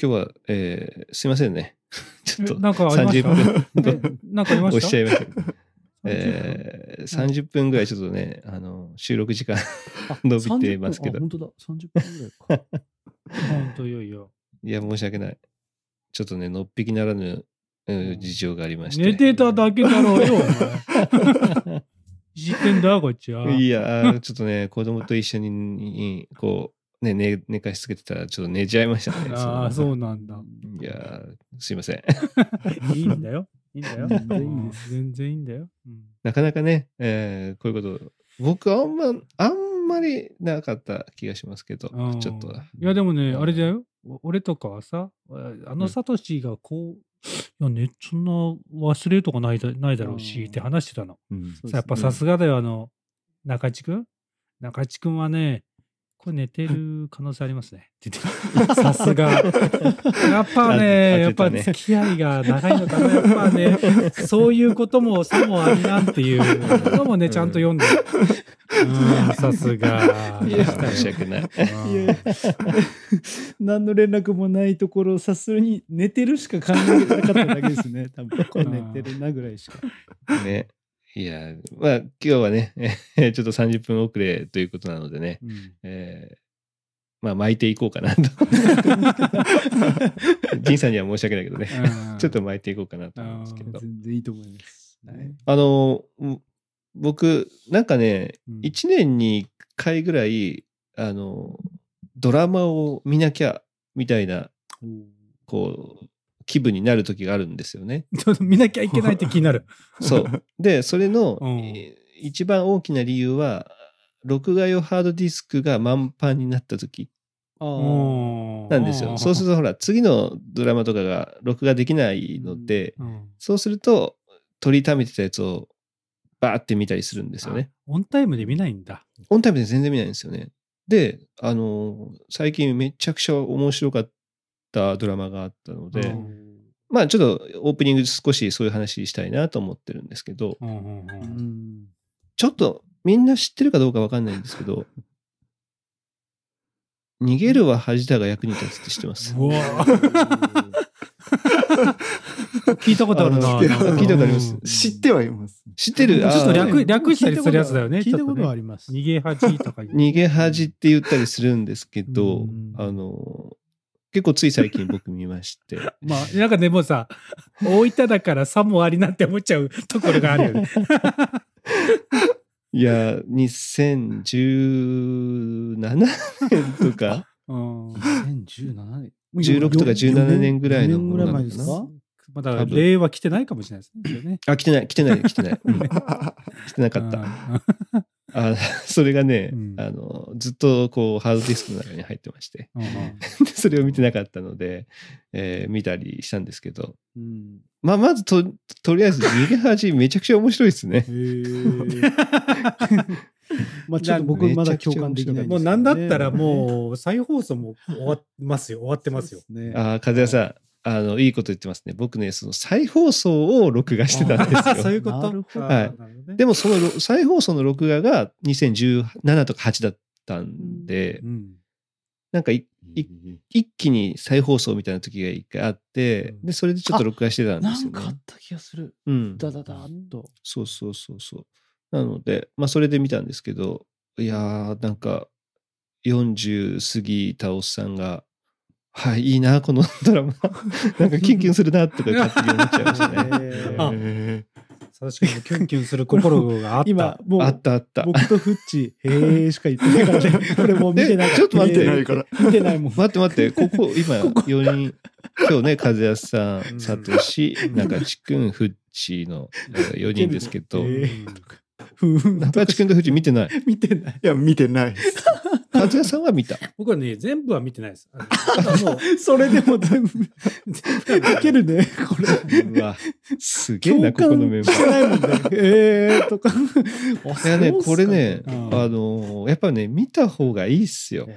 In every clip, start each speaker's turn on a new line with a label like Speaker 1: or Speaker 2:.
Speaker 1: 今日は、えーすいませんね。ちょっと
Speaker 2: えなんかありました
Speaker 1: ？30分
Speaker 2: えなんかありま
Speaker 1: 押し
Speaker 2: した
Speaker 1: ちゃいました。えー、30分ぐらいちょっとね、あの、収録時間 伸びてますけど
Speaker 3: あ、本当だ。30分ぐらいか。
Speaker 2: 本当いよいよ。
Speaker 1: いや、申し訳ない。ちょっとね、のっぴきならぬ、うん事情がありまして。
Speaker 2: 寝てただけだろうよ、お前。知ってんだ、こっちは。
Speaker 1: いやー、ちょっとね、子供と一緒に、こう、ね、寝寝かしつけてたら、ちょっと寝ちゃいましたね。
Speaker 2: ああ、
Speaker 1: そ
Speaker 2: うなんだ。
Speaker 1: いやー、すいません。
Speaker 2: いいんだよ。いいんだよ。
Speaker 3: 全然いい
Speaker 2: 全然いいんだよ。うん
Speaker 1: なかなかね、えーこういうこと、僕あんま、あんまりなかった気がしますけど、
Speaker 2: うん
Speaker 1: ちょっと。
Speaker 2: いや、でもね、
Speaker 1: うん
Speaker 2: あれだよ。お俺とかはさ、あのサトシがこう、いやね、そんな忘れるとかないだないだろうし、
Speaker 3: うん
Speaker 2: って話してたの。
Speaker 3: そうですね
Speaker 2: さやっぱさすがだよ、あの、中地君中地君はね、これ寝てる可能性ありますね。って言ってさすが。やっぱね、やっぱ付き合いが長いのかな。やっぱね、そういうこともさもありなんていうのもね、ちゃんと読んでさすが。
Speaker 1: 申し訳ない。
Speaker 3: 何の連絡もないところ、さすがに寝てるしか考えなかっただけですね。多分これ寝てるなぐらいしか。
Speaker 1: ね。いや、まあ、今日はね、え ーちょっと30分遅れということなのでね、
Speaker 3: うん。
Speaker 1: えーまあ、巻いていこうかなと。仁さんには申し訳ないけどね、
Speaker 2: うん。
Speaker 1: ちょっと巻いていこうかなと思うんですけど。
Speaker 3: 全然いいと思います。はい。
Speaker 1: あの、う僕、なんかね、
Speaker 3: うん。
Speaker 1: 1年に1回ぐらい、あの、ドラマを見なきゃ、みたいな、こう、気分になる時があるんですよね。
Speaker 2: 見なきゃいけないって気になる。
Speaker 1: そう。で、それの、
Speaker 2: うん
Speaker 1: えー一番大きな理由は、録画用ハードディスクが満帆になった時なんですよ。そうすると、ほら、次のドラマとかが録画できないので、
Speaker 2: うん
Speaker 1: そうすると、取りためてたやつをバーって見たりするんですよね。
Speaker 2: オンタイムで見ないんだ。
Speaker 1: オンタイムで全然見ないんですよね。で、あのー最近めちゃくちゃ面白かったドラマがあったので、
Speaker 2: うん
Speaker 1: まあちょっとオープニングで少しそういう話したいなと思ってるんですけど、
Speaker 2: うんうんうん
Speaker 3: うん
Speaker 1: ちょっとみんな知ってるかどうかわかんないんですけど、逃げるは恥だが役に立つって知ってます？
Speaker 2: 聞いたことあるな。
Speaker 1: 聞いたことあります？
Speaker 2: うん
Speaker 4: 知ってはいます。
Speaker 1: 知ってる？
Speaker 2: ちょっと略略したりするやつだよね。
Speaker 3: 聞いたことはあ
Speaker 2: り
Speaker 3: ります。
Speaker 2: 逃げ恥とか。
Speaker 1: 逃げ恥って言ったりするんですけど
Speaker 3: うん、
Speaker 1: あの、結構つい最近僕見まして、
Speaker 2: まあ、なんかでもさ、大分だからさもありなって思っちゃうところがあるよね。
Speaker 1: いや、2017年とか、
Speaker 2: うん
Speaker 3: 2017年。
Speaker 1: 16とか17年ぐらいの
Speaker 3: 4年ぐらい前ですか？
Speaker 2: まだ令和来てないかもしれないですね。
Speaker 1: あ、来てない、来てない、来てない。うん 来てなかった。あそれがね、
Speaker 2: うん。
Speaker 1: あの、ずっとこう、ハードディスクの中に入ってまして、それを見てなかったので、えー見たりしたんですけど、
Speaker 3: うん。
Speaker 1: まあ、まずと、とりあえず、逃げ恥 めちゃくちゃ面白いですね。
Speaker 3: まあちょっと僕まだ共感できない
Speaker 2: もうなんだったらもう再放送も終わって ますよ。終わってますよ。
Speaker 3: ね。
Speaker 1: ああ、和也さん、あの、いいこと言ってますね。僕ね、その再放送を録画してたんです
Speaker 2: あそうい
Speaker 1: よ。
Speaker 2: うこと？
Speaker 1: はいでも、そのろ再放送の録画が2017とか8だったんで、
Speaker 2: うん
Speaker 1: なんかいい一気に再放送みたいな時が一回あって、
Speaker 2: うん
Speaker 1: で、それでちょっと録画してたんで
Speaker 3: な
Speaker 1: すよね
Speaker 3: んかあっ。た気がする。
Speaker 1: うん。
Speaker 3: ダダダーっと。
Speaker 1: そうそうそうそう。なので、まあ、それで見たんですけど、いやー、なんか、40過ぎたおっさんが、はい、いいな、このドラマ。なんかキュンキュンするな、とか勝手に思っちゃいましたね。
Speaker 2: 確かにキュンキュンする心があった。
Speaker 3: 今、もう
Speaker 1: あったあった。
Speaker 3: 僕とフッチ、へーしか言ってないからね。これもう見てない
Speaker 1: えちょっと待って
Speaker 4: 見てないから。
Speaker 3: 見てないもん。
Speaker 1: 待って待って、ここ、今、
Speaker 3: ここ
Speaker 1: 4人、今日ね、和也さ
Speaker 2: うん
Speaker 1: ん、サトシ、中地くん、フッチの4人ですけど、中地くんとフッチ見てない。
Speaker 3: 見てない。
Speaker 4: いや、見てないです。
Speaker 1: 和也さんは見た？
Speaker 2: 僕はね、全部は見てないです。あの
Speaker 3: それでも全部、いけるね、これ。
Speaker 1: うわ、すげえな、ここのメンバー。
Speaker 3: してないもんね。えーとか。
Speaker 1: いやね、これね、
Speaker 2: うん
Speaker 1: あのーやっぱね、見た方がいいっすよ。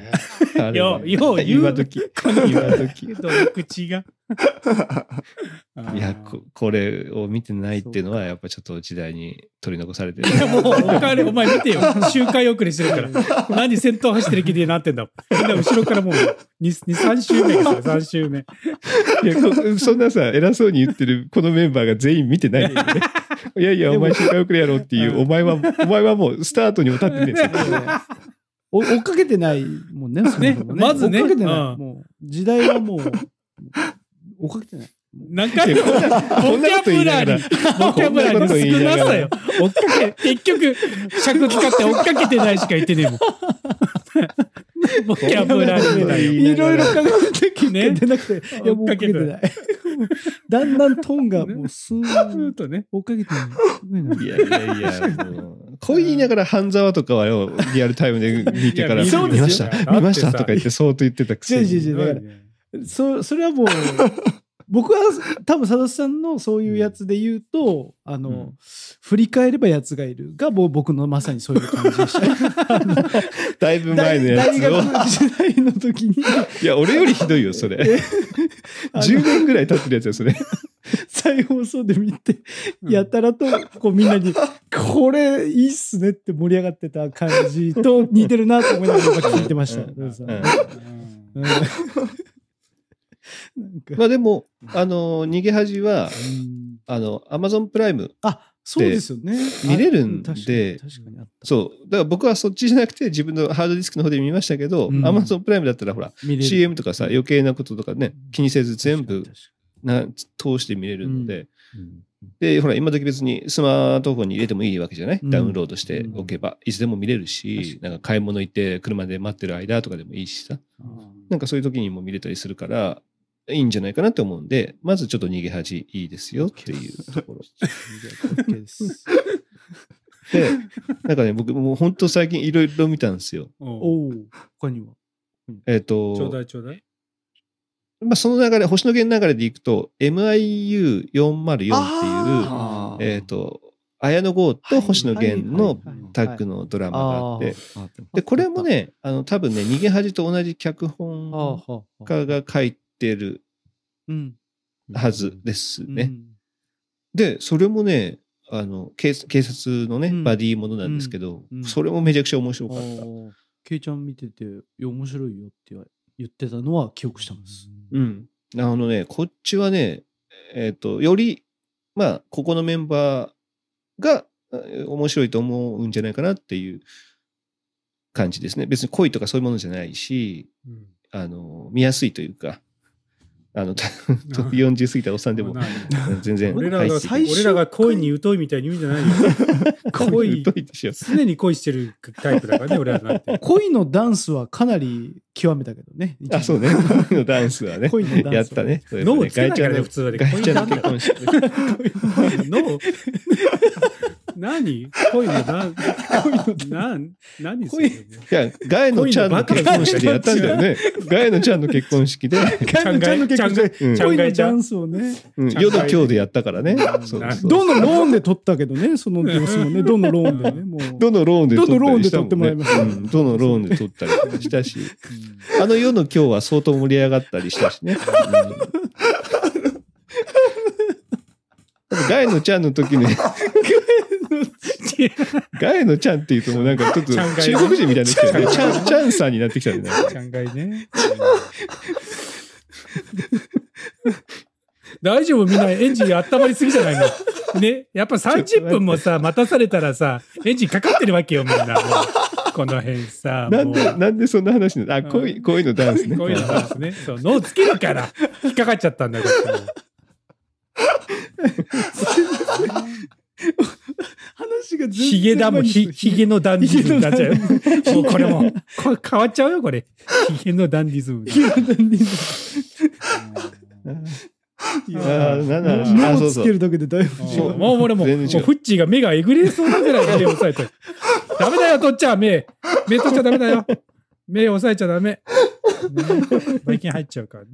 Speaker 2: よよう言う
Speaker 1: 今時。今時。
Speaker 2: 口が。
Speaker 1: いやこ、これを見てないっていうのは、やっぱちょっと時代に取り残されてる。
Speaker 2: いやもう、お金、お前見てよ。周回遅れしてるから。何先頭走ってる気になってんだ。みんな後ろからもう、2、3周目ですよ、3周目。
Speaker 1: いやこそんなさ、偉そうに言ってるこのメンバーが全員見てないね。いやいや、お前周回遅れやろうっていう、お前は、お前はもうスタートにも立ってねえ
Speaker 3: 追っかけてないもんね、そもそも
Speaker 2: まずね
Speaker 3: 追っかけてない。
Speaker 2: うん
Speaker 3: もう、時代はもう、追っかけてない。
Speaker 2: なんか、ボキャブラリー、ボキャブラリー少なさよ。追っかけ、結局、尺使って追っかけてないしか言ってねえもん。ボキャブラリー。
Speaker 3: いろいろ考えて結
Speaker 2: ね
Speaker 3: 果出なくて、追っかけてない。だんだんトーンがもうスー
Speaker 2: ず
Speaker 3: ッ
Speaker 2: とね。
Speaker 3: 追っかけてない。
Speaker 1: いやいやいや、もうこう言いながら半沢とかはよ、リアルタイムで見てから、
Speaker 3: 見
Speaker 1: ました、見ましたとか言って、そうと言ってたくせに。
Speaker 3: そそれはもう、僕は多分、佐田さんのそういうやつで言うと、あの、
Speaker 1: うん
Speaker 3: 振り返ればやつがいるが、もう僕のまさにそういう感じでした。
Speaker 1: だいぶ前
Speaker 3: 大
Speaker 1: のやつを。
Speaker 3: 大学時代の時に、
Speaker 1: いや、俺よりひどいよ、それ。
Speaker 3: あの
Speaker 1: 10年ぐらい経ってるやつよ、それ。
Speaker 3: 再放送で見て、
Speaker 2: うん
Speaker 3: やたらとこうみんなに、これいいっすねって盛り上がってた感じと似てるなと思いながら聞いてました。
Speaker 1: うんまあでも、あの、逃げ恥は、
Speaker 3: うん。
Speaker 1: あの、アマゾンプライム、
Speaker 3: あ、そうですよね。
Speaker 1: 見れるんで。そう。だから僕はそっちじゃなくて、自分のハードディスクの方で見ましたけど、
Speaker 3: うん。
Speaker 1: アマゾンプライムだったら、ほら、CM とかさ、余計なこととかね、気にせず全部な通して見れるので、
Speaker 3: に
Speaker 1: で、ほら、今時別にスマートフォンに入れてもいいわけじゃない、
Speaker 3: うん。
Speaker 1: ダウンロードしておけば、いつでも見れるし、なんか買い物行って車で待ってる間とかでもいいしさ、なんかそういう時にも見れたりするから、いいんじゃないかなと思うんで、まずちょっと逃げ恥いいですよっていうところ。
Speaker 3: で
Speaker 1: なんかね、僕もう本当最近いろいろ見たんですよ。
Speaker 2: おう。
Speaker 3: おお、他には？
Speaker 1: えっ、
Speaker 2: ちょう
Speaker 1: と
Speaker 2: だ、いちょうだい。
Speaker 1: まあ、その流れ、星野源の流れでいくと、MIU404 っていう、えっ、と、綾野剛と星野源のタッグ
Speaker 3: の。
Speaker 1: のドラマがあって、
Speaker 3: あ
Speaker 1: で、これも、ね、あの、多分ね、逃げ恥と同じ脚
Speaker 3: あ
Speaker 1: 本家が書いてる
Speaker 3: うん。
Speaker 1: はずですね。
Speaker 3: うん。
Speaker 1: で、それもね、あの警警察のね、
Speaker 3: うん
Speaker 1: バディものなんですけど、
Speaker 3: うんうん
Speaker 1: それもめちゃくちゃ面白
Speaker 3: あ
Speaker 1: かった。
Speaker 3: ーケイちゃん見てて、いや、面白いよって言ってたのは記憶してます。
Speaker 1: うん。あのね、こっちはね、えっ、と、より、まあ、ここのメンバーがえー面白いと思うんじゃないかなっていう感じですね。別に恋とかそういうものじゃないし、
Speaker 2: うん
Speaker 1: あの、見やすいというか、あの、40過ぎたおっさんでも
Speaker 2: な
Speaker 1: 全然
Speaker 2: 俺らが俺らが恋に疎いみたいに言うんじゃないよ。恋
Speaker 1: 疎いでしょ。
Speaker 2: 常に恋してるタイプだからね、俺らなんて。
Speaker 3: 恋のダンスはかなり極めたけどね。
Speaker 1: あ、そうね。恋のダンスはね。
Speaker 3: 恋のダンスは
Speaker 1: やったね。そういえば
Speaker 2: 脳つけないからね、普通はね。
Speaker 1: 外ちゃんの結婚式。
Speaker 2: 脳何？恋のダンなん何？それ？
Speaker 1: いや、ガエのちゃんの結婚式でやったんだよね。ガエのちゃんの結婚式で、
Speaker 3: カイムちゃんの結婚式。
Speaker 1: うん
Speaker 2: ちゃん
Speaker 3: 恋のダンスをね。
Speaker 1: うん、
Speaker 2: ちゃん
Speaker 1: 夜の今日でやったからね。
Speaker 2: ん。
Speaker 1: そう。そう。
Speaker 3: どのローンで取ったけどね、その様子もね、どのローンでね、もう。
Speaker 1: どのローンで撮っ。
Speaker 3: どのローンで撮ってもらいました
Speaker 1: うん。どのローンで撮ったりしたし、あの夜の今日は相当盛り上がったりしたしね。うん。ガエのちゃんの時ね、ガエのちゃんって言うともうなんかちょっと中国人みたいになってきたよね。ちゃん、ちゃんさんになってきたね。
Speaker 2: ちゃんがいね。大丈夫？みんなエンジン温まりすぎじゃないの？ね？やっぱ30分もさ、待たされたらさ、エンジンかかってるわけよ、みんな。この辺さ。
Speaker 1: なんで、なんでそんな話になるあ、こういう、こういうのダンスね。
Speaker 2: こういうのなんですね。そう、脳つけるから、引っかかっちゃったんだよ、こっちも
Speaker 3: 話が全然
Speaker 2: ヒゲだもん、ひヒゲのダンディズムになっちゃうよ。もうこれもう、これ変わっちゃうよ、これ。ヒゲのダンディズム。
Speaker 3: ヒゲのダンディズム。
Speaker 1: あーなんだろうあ、
Speaker 3: 目を。つけるだけでだいぶ違
Speaker 2: もう、
Speaker 3: う。
Speaker 2: もう俺も、もうフッチーが目がえぐれそうなぐらい目を押さえてる。ダメだよ、取っちゃ目。目取っちゃダメだよ。目押さえちゃダメ。ね、ばい菌入っちゃうからね。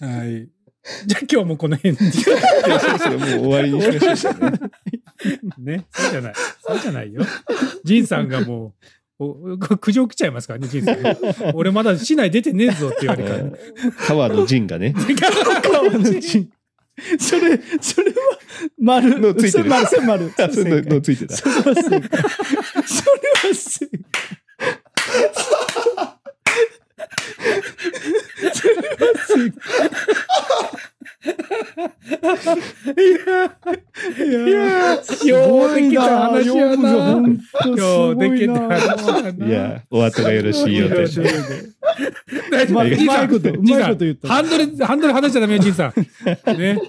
Speaker 2: はい。じゃあ今日もこの辺に。
Speaker 1: もう終わりにしましょうかね。
Speaker 2: ね。そうじゃない。そうじゃないよ。ジンさんがもお苦情来ちゃいますからね、人生。俺まだ市内出てねえぞって言われるからね。
Speaker 1: 川の陣がね。
Speaker 3: 川の陣それ、それは丸。
Speaker 1: のついてる
Speaker 3: 丸、それ丸。
Speaker 1: のついてた。
Speaker 3: それは正解。それは正解。それは正解。いや、いや、す
Speaker 2: ようできた
Speaker 3: な。
Speaker 2: 話やな
Speaker 3: よ
Speaker 2: うできた。話やな。
Speaker 1: いや、お後がよろしいよって。
Speaker 2: 大丈夫
Speaker 3: うまいうまいこと、うまいこと言った。
Speaker 2: ハンドル、ハンドル離しちゃダメよ、じいさん。ね。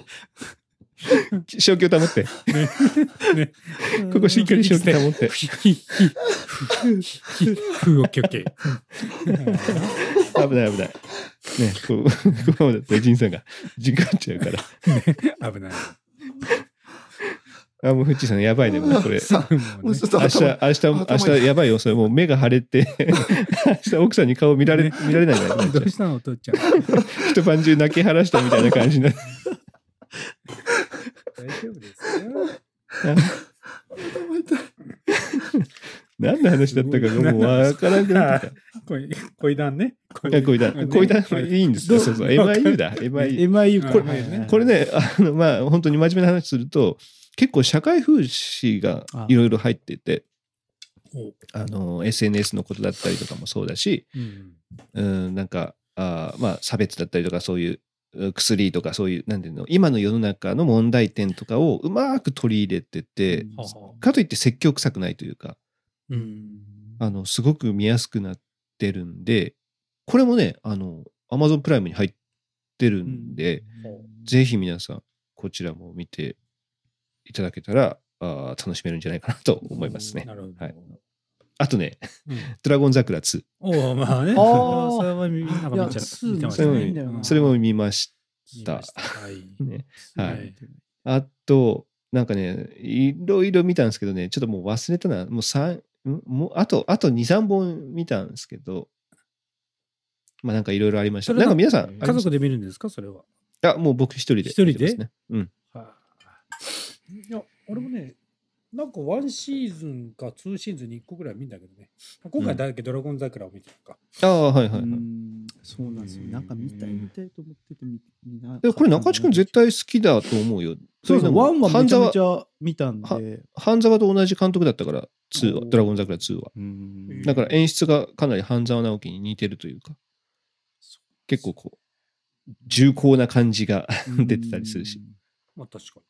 Speaker 1: 正気を保って。
Speaker 2: ね。
Speaker 1: ここしっかり正気保って。
Speaker 2: ひ、ひ、ひ、ひ、ふ、オッケーオッケー。
Speaker 1: 危ない危ない。ね、こう、このままだとジンさんが時間っちゃうから。
Speaker 2: 危ない。
Speaker 1: あ、もうフッチーさんやばいね、もうこれ。明日、
Speaker 4: 頭
Speaker 1: 明日、明日やばいよ、それもう目が腫れて、明日奥さんに顔見られ、見られないなくなっちゃう
Speaker 2: どうしたの、お父ちゃん。
Speaker 1: 一晩中泣き晴らしたみたいな感じになる。
Speaker 2: 大丈夫ですよ。
Speaker 1: 何の話だったかがもうわからなくなってきた。
Speaker 2: 恋、恋談ね。
Speaker 1: いや、こいだ、こいだ、いいんですよ。そうそう、MIU だ、MIU。
Speaker 3: MIU
Speaker 2: これ
Speaker 1: ね、あの、まあ、本当に真面目な話すると、結構社会風刺がいろいろ入ってて、
Speaker 2: お
Speaker 1: あの、SNS のことだったりとかもそうだし、
Speaker 2: うん。
Speaker 1: うん、なんか、あーまあ、差別だったりとか、そういう、う薬とかそういう、なんていうの、今の世の中の問題点とかをうまく取り入れてて、かといって説教臭くないというか、
Speaker 2: うん。
Speaker 1: あの、すごく見やすくなってるんで、これもね、あの、Amazon プライムに入ってるんで、ぜひ皆さん、こちらも見ていただけたら、あー楽しめるんじゃないかなと思いますね。
Speaker 2: なるほど。
Speaker 1: はいあとね、
Speaker 2: うん
Speaker 1: ドラゴン桜2、
Speaker 2: おおまあね。
Speaker 3: あー
Speaker 2: それはみんなが見ちゃ
Speaker 3: いや
Speaker 2: 見てまし
Speaker 1: それも
Speaker 2: たね。
Speaker 1: それも見ました
Speaker 2: はい。
Speaker 1: ね、はい。
Speaker 2: はい
Speaker 1: あと、なんかね、いろいろ見たんですけどね、ちょっともう忘れたな。もう三ん？もうあと、あと2、3本見たんですけど、まあなんかいろいろありました。なんか皆さん、
Speaker 2: 家族で見るんですか？それは。
Speaker 1: あ、もう僕一人で。
Speaker 2: 一人で。
Speaker 1: うん。
Speaker 2: いや、俺もね、なんかワンシーズンかツーシーズンに1個ぐらい見んだけどね。今回だけドラゴン桜を見てるか。
Speaker 1: ああ、はいはいはい。
Speaker 3: うんそうなんですよ。なんか見たい見たいと思ってて見見な
Speaker 1: でこれ中地君絶対好きだと思うよ。
Speaker 3: そうそう、
Speaker 1: の
Speaker 3: ワンはめちゃめち
Speaker 1: 半
Speaker 3: ゃ見たん
Speaker 1: は
Speaker 3: で。
Speaker 1: 沢半沢と同じ監督だったから、2は、ドラゴン桜2は。
Speaker 3: うん
Speaker 1: だから演出がかなり半沢直樹に似てるというか、結構こう、重厚な感じが 出てたりするし。。
Speaker 2: まあ確か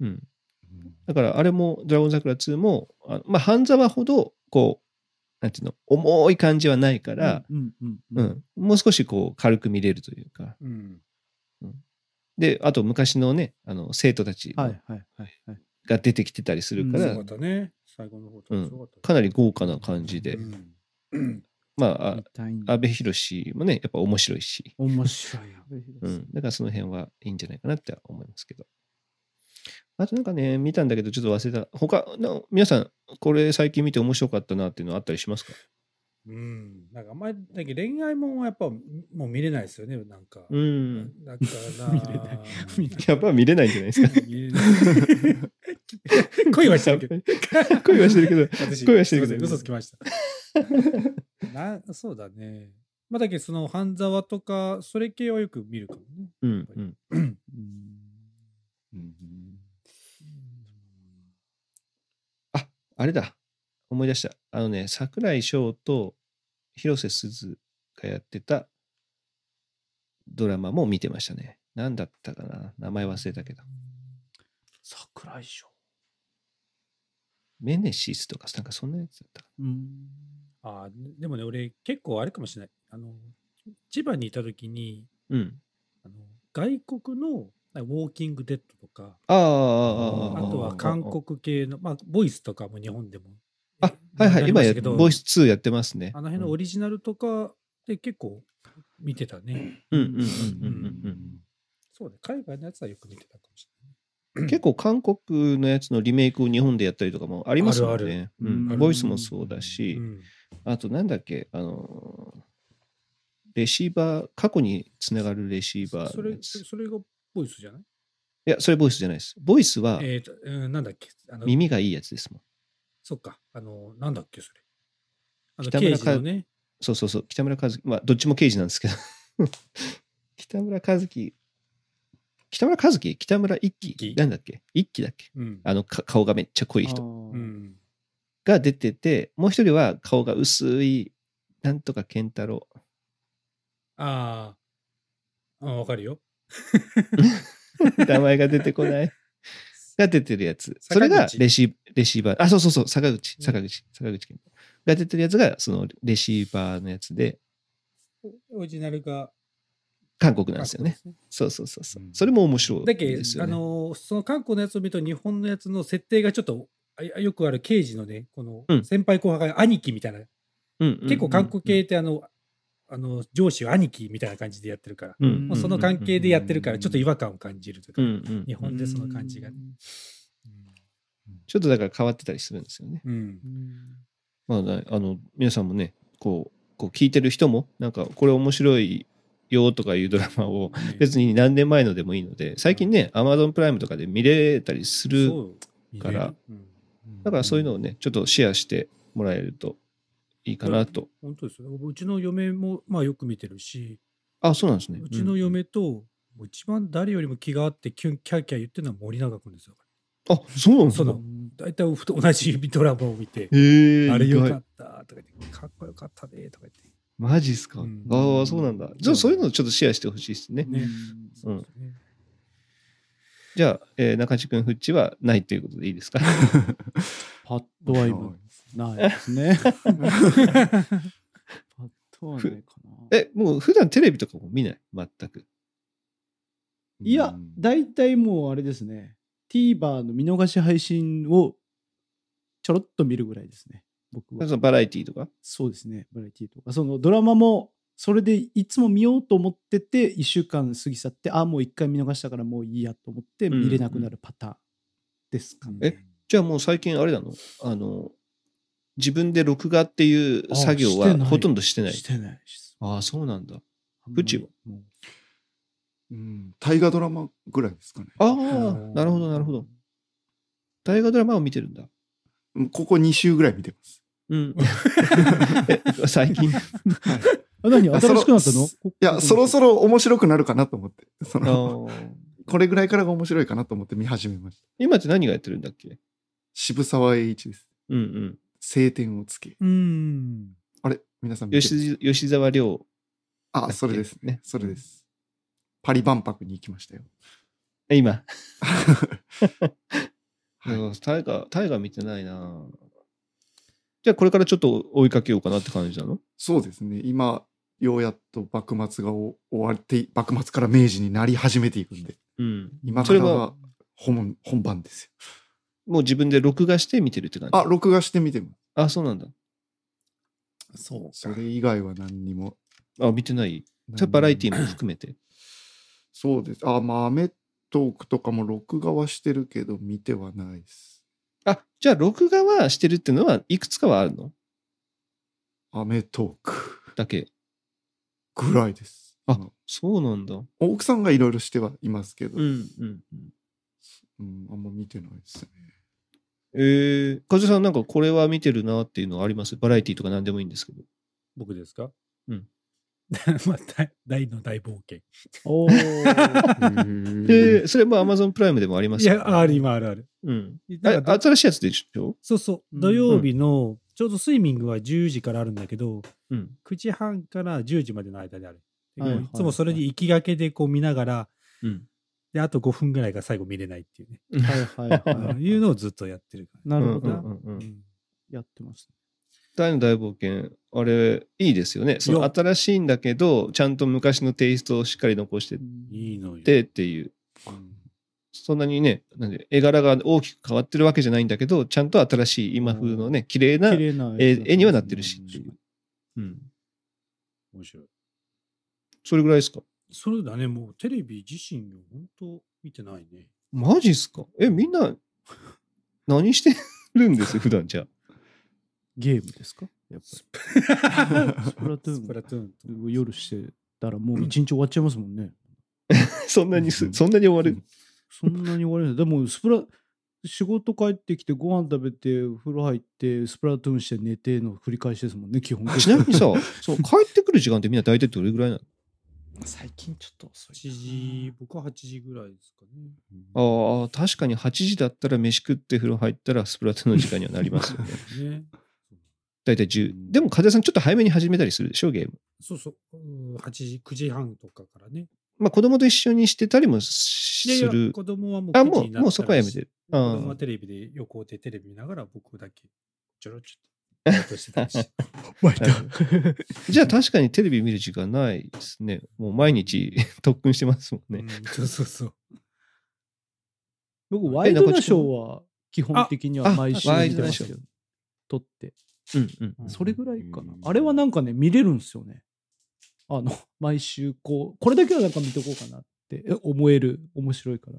Speaker 1: うん。だからあれも、ドラゴン桜2も、あまあ半沢ほど、こう、なんていうの、重い感じはないから、
Speaker 3: うんうん
Speaker 1: う。ん、もう少しこう軽く見れるというか。
Speaker 2: に。うん。
Speaker 1: で、あと昔のね、あの、生徒たち。が出てきてたりするから、
Speaker 2: か
Speaker 1: なり豪華な感じで、
Speaker 2: うんうん
Speaker 1: まあ、あ
Speaker 3: 見たいんだ
Speaker 1: 安倍博もね、やっぱ面白いし、
Speaker 3: 面白い。
Speaker 1: うん、だからその辺はいいんじゃないかなって思いますけど。あとなんかね、見たんだけどちょっと忘れた。他、な皆さん、これ最近見て面白かったなっていうのあったりしますか？
Speaker 2: うん。なんかあんまり、だけど恋愛もんはやっぱもう見れないですよね。なんか。
Speaker 1: うん。
Speaker 2: だからな。
Speaker 3: 見れない
Speaker 1: やっぱ見れないんじゃないですか？
Speaker 2: 見れない恋はしてるけど。
Speaker 1: 恋はしてるけど、
Speaker 2: 私
Speaker 1: 恋はしてるけど
Speaker 2: 嘘つきました。なそうだね。まあだけどその半沢とか、それ系はよく見るかもね。
Speaker 1: うん、うん。
Speaker 3: うん
Speaker 1: あれだ。思い出した。あのね、桜井翔と広瀬すずがやってたドラマも見てましたね。何だったかな名前忘れたけど。
Speaker 3: 桜井翔。
Speaker 1: メネシスとか、なんかそんなやつだったか
Speaker 3: うん。
Speaker 2: ああ、でもね、俺結構あれかもしれない。あの、千葉にいた時に、
Speaker 1: な。うん。
Speaker 2: あの外国のウォーキングデッドとか、
Speaker 1: ああ、あ
Speaker 2: あ
Speaker 1: あ、ああ。
Speaker 2: とは韓国系の、まあ、ボイスとかも日本でも。
Speaker 1: あ、はいはい。今や、ボイス2やってますね。
Speaker 2: あの辺のオリジナルとかで結構見てたね。
Speaker 1: うんうんうんうんうん
Speaker 2: そうね、海外のやつはよく見てたかもし
Speaker 1: うん。結構韓国のやつのリメイクを日本でやったりとかもありますもん
Speaker 2: あるあ
Speaker 1: ね。
Speaker 3: る
Speaker 1: うんボイスもそうだ
Speaker 2: れ
Speaker 1: しあとなんだっけ、あのー、レシーバー、過去につながるレシーバー
Speaker 2: それそれがボイスじゃない？
Speaker 1: や、それボイスじゃないです。ボイスは
Speaker 2: えっ、と、うん、なんだっけ？あの
Speaker 1: 耳がいいやつですもん。
Speaker 2: そっか。あの、なんだっけそれ？あの刑
Speaker 1: 北村か
Speaker 2: 事のね。
Speaker 1: そうそうそう、北村和樹、まあ、どっちも刑事なんですけど。北村和樹、北村和樹北村一
Speaker 2: 一
Speaker 1: 輝？
Speaker 2: 輝
Speaker 1: なんだっけ？一輝だっけ？
Speaker 2: うん。
Speaker 1: あの、か顔がめっちゃ濃い人
Speaker 3: 人
Speaker 2: うん。
Speaker 1: が出てて、もう一人は顔が薄い、なんとか健太郎。
Speaker 2: ああ。あわかるよ。
Speaker 1: 名前が出てこない。が出てるやつ。それがレシーレシーバー。あ、そうそうそう、坂口、坂口、坂口健が出てるやつが、そのレシーバーのやつで、
Speaker 2: オリジナルが。
Speaker 1: 韓国なんですよね。そうそうそうそう。それも面白い
Speaker 2: だけ。あのその韓国のやつを見ると日本のやつの設定がちょっとあよくある刑事のねこの
Speaker 1: うん
Speaker 2: 先輩後輩が兄貴みたいな、
Speaker 1: うんうん
Speaker 2: 結構韓国系ってあの,、あの上司は兄貴みたいな感じでやってるから、
Speaker 1: うん。うん。
Speaker 2: まあ、その関係でやってるからちょっと違和感を感じるというか、
Speaker 1: うんうん。
Speaker 2: 日本でその感じがね。
Speaker 1: ちょっとだから変わってたりするんですよね。
Speaker 2: うん。
Speaker 1: まあ、なあの皆さんもねこうこう聞いてる人もなんかこれ面白いよとかいうドラマを
Speaker 2: ね
Speaker 1: 別に何年前のでもいいので最近ね Amazon プライムとかで見れたりするから
Speaker 2: うん。
Speaker 1: だからそういうのをねちょっとシェアしてもらえるといいかなと。
Speaker 2: 本当ですようちの嫁もまあよく見てるし。
Speaker 1: あそうなんですね。
Speaker 2: うちの嫁と、もう一番誰よりも気があってキュンキャーキャー言ってるのは森永君ですよ。
Speaker 1: うんあそうなんですか？
Speaker 2: 大体ふと同じドラマを見て、
Speaker 1: へえ
Speaker 2: あれよかったとか言って、かっこよかったねとか言って。
Speaker 1: マジっすか、
Speaker 2: うん。
Speaker 1: ああそうなんだ。じゃあそう。いうのをちょっとシェアしてほしいですね。
Speaker 2: ね。
Speaker 1: うん。
Speaker 2: そうですね。
Speaker 1: じゃあ、えー中地君フッチはないということでいいですか？
Speaker 3: パッとは今ないですね。パッとはないかな。
Speaker 1: えもう普段テレビとかも見ない？全く。
Speaker 3: いや、大体もうあれですね。TVer の見逃し配信をちょろっと見るぐらいですね。僕は
Speaker 1: そ。のバラエティーとか？
Speaker 3: そうですね。バラエティとか。そのドラマも、それでいつも見ようと思ってて、1週間過ぎ去って、あ、もう1回見逃したからもういいやと思って見れなくなるパターンですかね。
Speaker 1: えじゃあもう最近あれなの？あの自分で録画っていう
Speaker 3: あ
Speaker 1: 作業はほとんどしてない。
Speaker 3: してない。
Speaker 1: ああそうなんだ。
Speaker 3: あんまり
Speaker 1: フチは？
Speaker 3: もう
Speaker 4: うん、大河ドラマぐらいですかね。
Speaker 1: ああ
Speaker 2: うん
Speaker 1: なるほどなるほど。大河ドラマを見てるんだ。
Speaker 4: うんここ2週ぐらい見てます。
Speaker 1: うん。え最近？
Speaker 3: あ、何？
Speaker 4: あ
Speaker 3: 新しくなったの？
Speaker 4: いや、そろそろ面白くなるかなと思って。そ
Speaker 1: あ
Speaker 4: の
Speaker 1: ー
Speaker 4: これぐらいからが面白いかなと思って見始めました。
Speaker 1: 今って何がやってるんだっけ？
Speaker 4: 渋沢栄一です。
Speaker 1: うん
Speaker 4: 晴天をつけ。
Speaker 2: うん。
Speaker 4: あれ皆さん
Speaker 1: 吉吉沢亮。
Speaker 4: あ、
Speaker 1: け？
Speaker 4: それですね
Speaker 1: ね。
Speaker 4: それです。パリ万博に行きましたよ。
Speaker 1: え今。
Speaker 4: はい
Speaker 1: うん大河、大河見てないな。じゃあこれからちょっと追いかけようかなって感じなの？
Speaker 4: そうですね。今、ようやっと幕末がお終わって、幕末から明治になり始めていくんで、
Speaker 1: うん。
Speaker 4: 今からが本本番ですよ。
Speaker 1: もう自分で録画して見てるって感じ？
Speaker 4: あ、録画してみても。
Speaker 1: あ、そうなんだ。
Speaker 3: そう
Speaker 4: それ以外は何にも。
Speaker 1: あ、見てない？それバラエティも含めて？
Speaker 4: そうです。あ、まあ、アメトークとかも録画はしてるけど、見てはないです。
Speaker 1: あ、じゃあ録画はしてるっていうのはいくつかはあるの？
Speaker 4: アメトーク
Speaker 1: だけ。
Speaker 4: ぐらいです。
Speaker 1: あ
Speaker 4: の
Speaker 1: そうなんだ。
Speaker 4: 奥さんがいろいろしてはいますけど、
Speaker 1: うんうんうん。
Speaker 4: うんあんま見てないですね。
Speaker 1: えー、カズさんなんかこれは見てるなっていうのはあります？バラエティとか何でもいいんですけど。
Speaker 2: 僕ですか？
Speaker 1: うん。
Speaker 2: まあ、大大の大冒険。
Speaker 3: おー
Speaker 1: で、それも Amazon プライムでもありますよ
Speaker 2: いや、ある、今あるある。
Speaker 1: うん。新しいやつでしょ？
Speaker 2: そうそう、
Speaker 3: うん
Speaker 2: 土曜日の、ちょうどスイミングは10時からあるんだけど、
Speaker 1: うん。
Speaker 2: 9時半から10時までの間である。で
Speaker 3: はい
Speaker 2: もういつもそれに行きがけでこう見ながら、
Speaker 1: うん。
Speaker 2: で、あと5分ぐらいが最後見れないっていうね。
Speaker 3: はいはい
Speaker 2: あ
Speaker 3: はい。
Speaker 2: いうのをずっとやってるから。
Speaker 3: なるほど。
Speaker 1: うんうんうんう
Speaker 2: うんん
Speaker 3: やってますね。
Speaker 1: 大の大冒険、あれ、いいですよね。その新しいんだけど、ちゃんと昔のテイストをしっかり残して
Speaker 2: いいのよ。
Speaker 1: てっていう。
Speaker 2: うん
Speaker 1: そんなにね、なんで絵柄が大きく変わってるわけじゃないんだけど、ちゃんと新しい今風のね、綺麗な
Speaker 3: 綺麗な
Speaker 1: 絵絵にはなってるしっていう。うん。
Speaker 2: 面白い。
Speaker 1: それぐらいですか？
Speaker 2: それだね、もうテレビ自身を本当見てないね。
Speaker 1: マジっすか？え、みんな、何してるんです？よ、普段じゃあ。
Speaker 3: ゲームですか？やっぱり。スプラトゥーン
Speaker 2: スプラトゥーンと。
Speaker 3: 夜してたらもう一日終わっちゃいますもんね。
Speaker 1: そんなにす、そんなに終わる？
Speaker 3: そんなに終われない。でも、スプラ、仕事帰ってきてご飯食べて風呂入ってスプラトゥーンして寝ての繰り返しですもんね基本的
Speaker 1: ちなみにさ、そう帰ってくる時間ってみんな大体どれぐらいなの？
Speaker 3: 最近ちょっと遅
Speaker 2: 8時、僕は8時ぐらいですかね。
Speaker 1: ああ、確かに8時だったら飯食って風呂入ったらスプラトゥーンの時間にはなりますよね。
Speaker 2: ね。
Speaker 1: 大体10。でも、風さんちょっと早めに始めたりするでしょ、ゲーム。
Speaker 2: そうそう。うん8時、9時半とかからね。
Speaker 1: まあ、子供と一緒にしてたりも
Speaker 2: いや
Speaker 1: す
Speaker 2: いや
Speaker 1: る。
Speaker 2: 子供はもう
Speaker 1: あ、
Speaker 2: 9
Speaker 1: もう、もうそこはやめてる。
Speaker 2: 子供
Speaker 1: あ
Speaker 2: はテレビで横でテレビ見ながら僕だけちょろちょっとしてたりし。
Speaker 1: じゃあ確かにテレビ見る時間ないですね。もう毎日 特訓してますもんね。
Speaker 2: うんそうそうそう。
Speaker 3: 僕ワイドナショーは基本的には
Speaker 1: あ
Speaker 3: 毎週
Speaker 1: あ
Speaker 3: 見てます
Speaker 1: ワイドナショ
Speaker 3: よ撮って
Speaker 1: うんうん。
Speaker 2: うん
Speaker 3: それぐらいかな
Speaker 4: うん
Speaker 3: あれはなんかね見れるんですよねあの 毎週こうこれだけはなんか見とこうかなってえ思える面白いから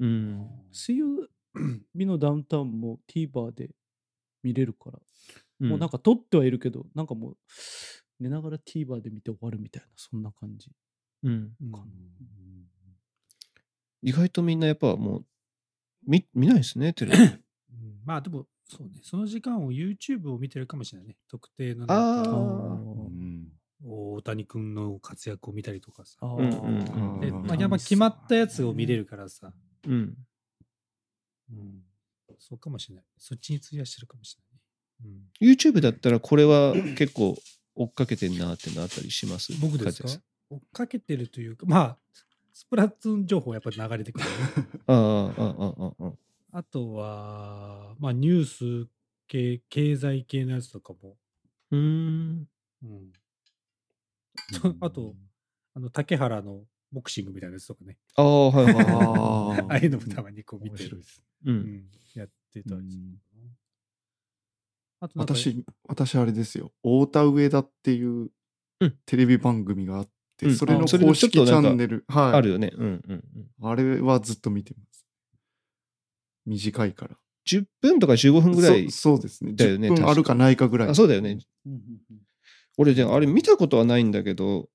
Speaker 1: うん。
Speaker 3: 水曜日のダウンタウンも TVer で見れるから、もうなん
Speaker 1: か、
Speaker 3: か撮ってはいるけどなんかもう寝ながら TVer で見て終わるみたいなそんな感じ
Speaker 1: うん。意外とみんなやっぱもう、見、見ないですね、テレビ。
Speaker 2: うんまあでも、そうね。その時間を YouTube を見てるかもしれないね。特定の
Speaker 1: あー
Speaker 4: うん
Speaker 2: 大谷君の活躍を見たりとかさ。
Speaker 3: あ
Speaker 2: まあ、やっぱ決まったやつを見れるからさ。
Speaker 1: うん。
Speaker 2: うん。そうかもしれない。そっちに費やしてるかもしれないね。
Speaker 1: YouTube だったらこれは結構追っかけてんなってのあったりします
Speaker 2: うん、僕ですか？追っかけてるというか、まあ、スプラトゥーン情報やっぱり流れてくる、ね。
Speaker 1: ああ、ああ、ああ、ああ。
Speaker 2: あとは、まあ、ニュース系、経済系のやつとかも。
Speaker 1: うーん。
Speaker 2: うん。と あと、あの、竹原のボクシングみたいなやつとかね。
Speaker 1: ああ、はいはいはい。
Speaker 4: あ
Speaker 2: ああいうのもたまにこう見てる
Speaker 4: 面白いで。す。
Speaker 1: う。
Speaker 2: うんん。やってたりする。あとなんか、
Speaker 4: 私、私あれですよ。太田上田っていう
Speaker 1: うん
Speaker 4: テレビ番組があって、
Speaker 1: うん
Speaker 4: それの
Speaker 1: あそれの
Speaker 4: 公式チ
Speaker 1: ちょっとなんか
Speaker 4: ャンネル、はい。
Speaker 1: あるよね。うんうんうん。
Speaker 4: あれはずっと見てます。短いから。
Speaker 1: 10分とか15分ぐらい。
Speaker 4: そそうですね。
Speaker 1: だよね
Speaker 4: 10分あるかないかぐらい。
Speaker 1: あそうだよね。
Speaker 3: うんうんうん
Speaker 1: 俺であれ見たことはないんだけど、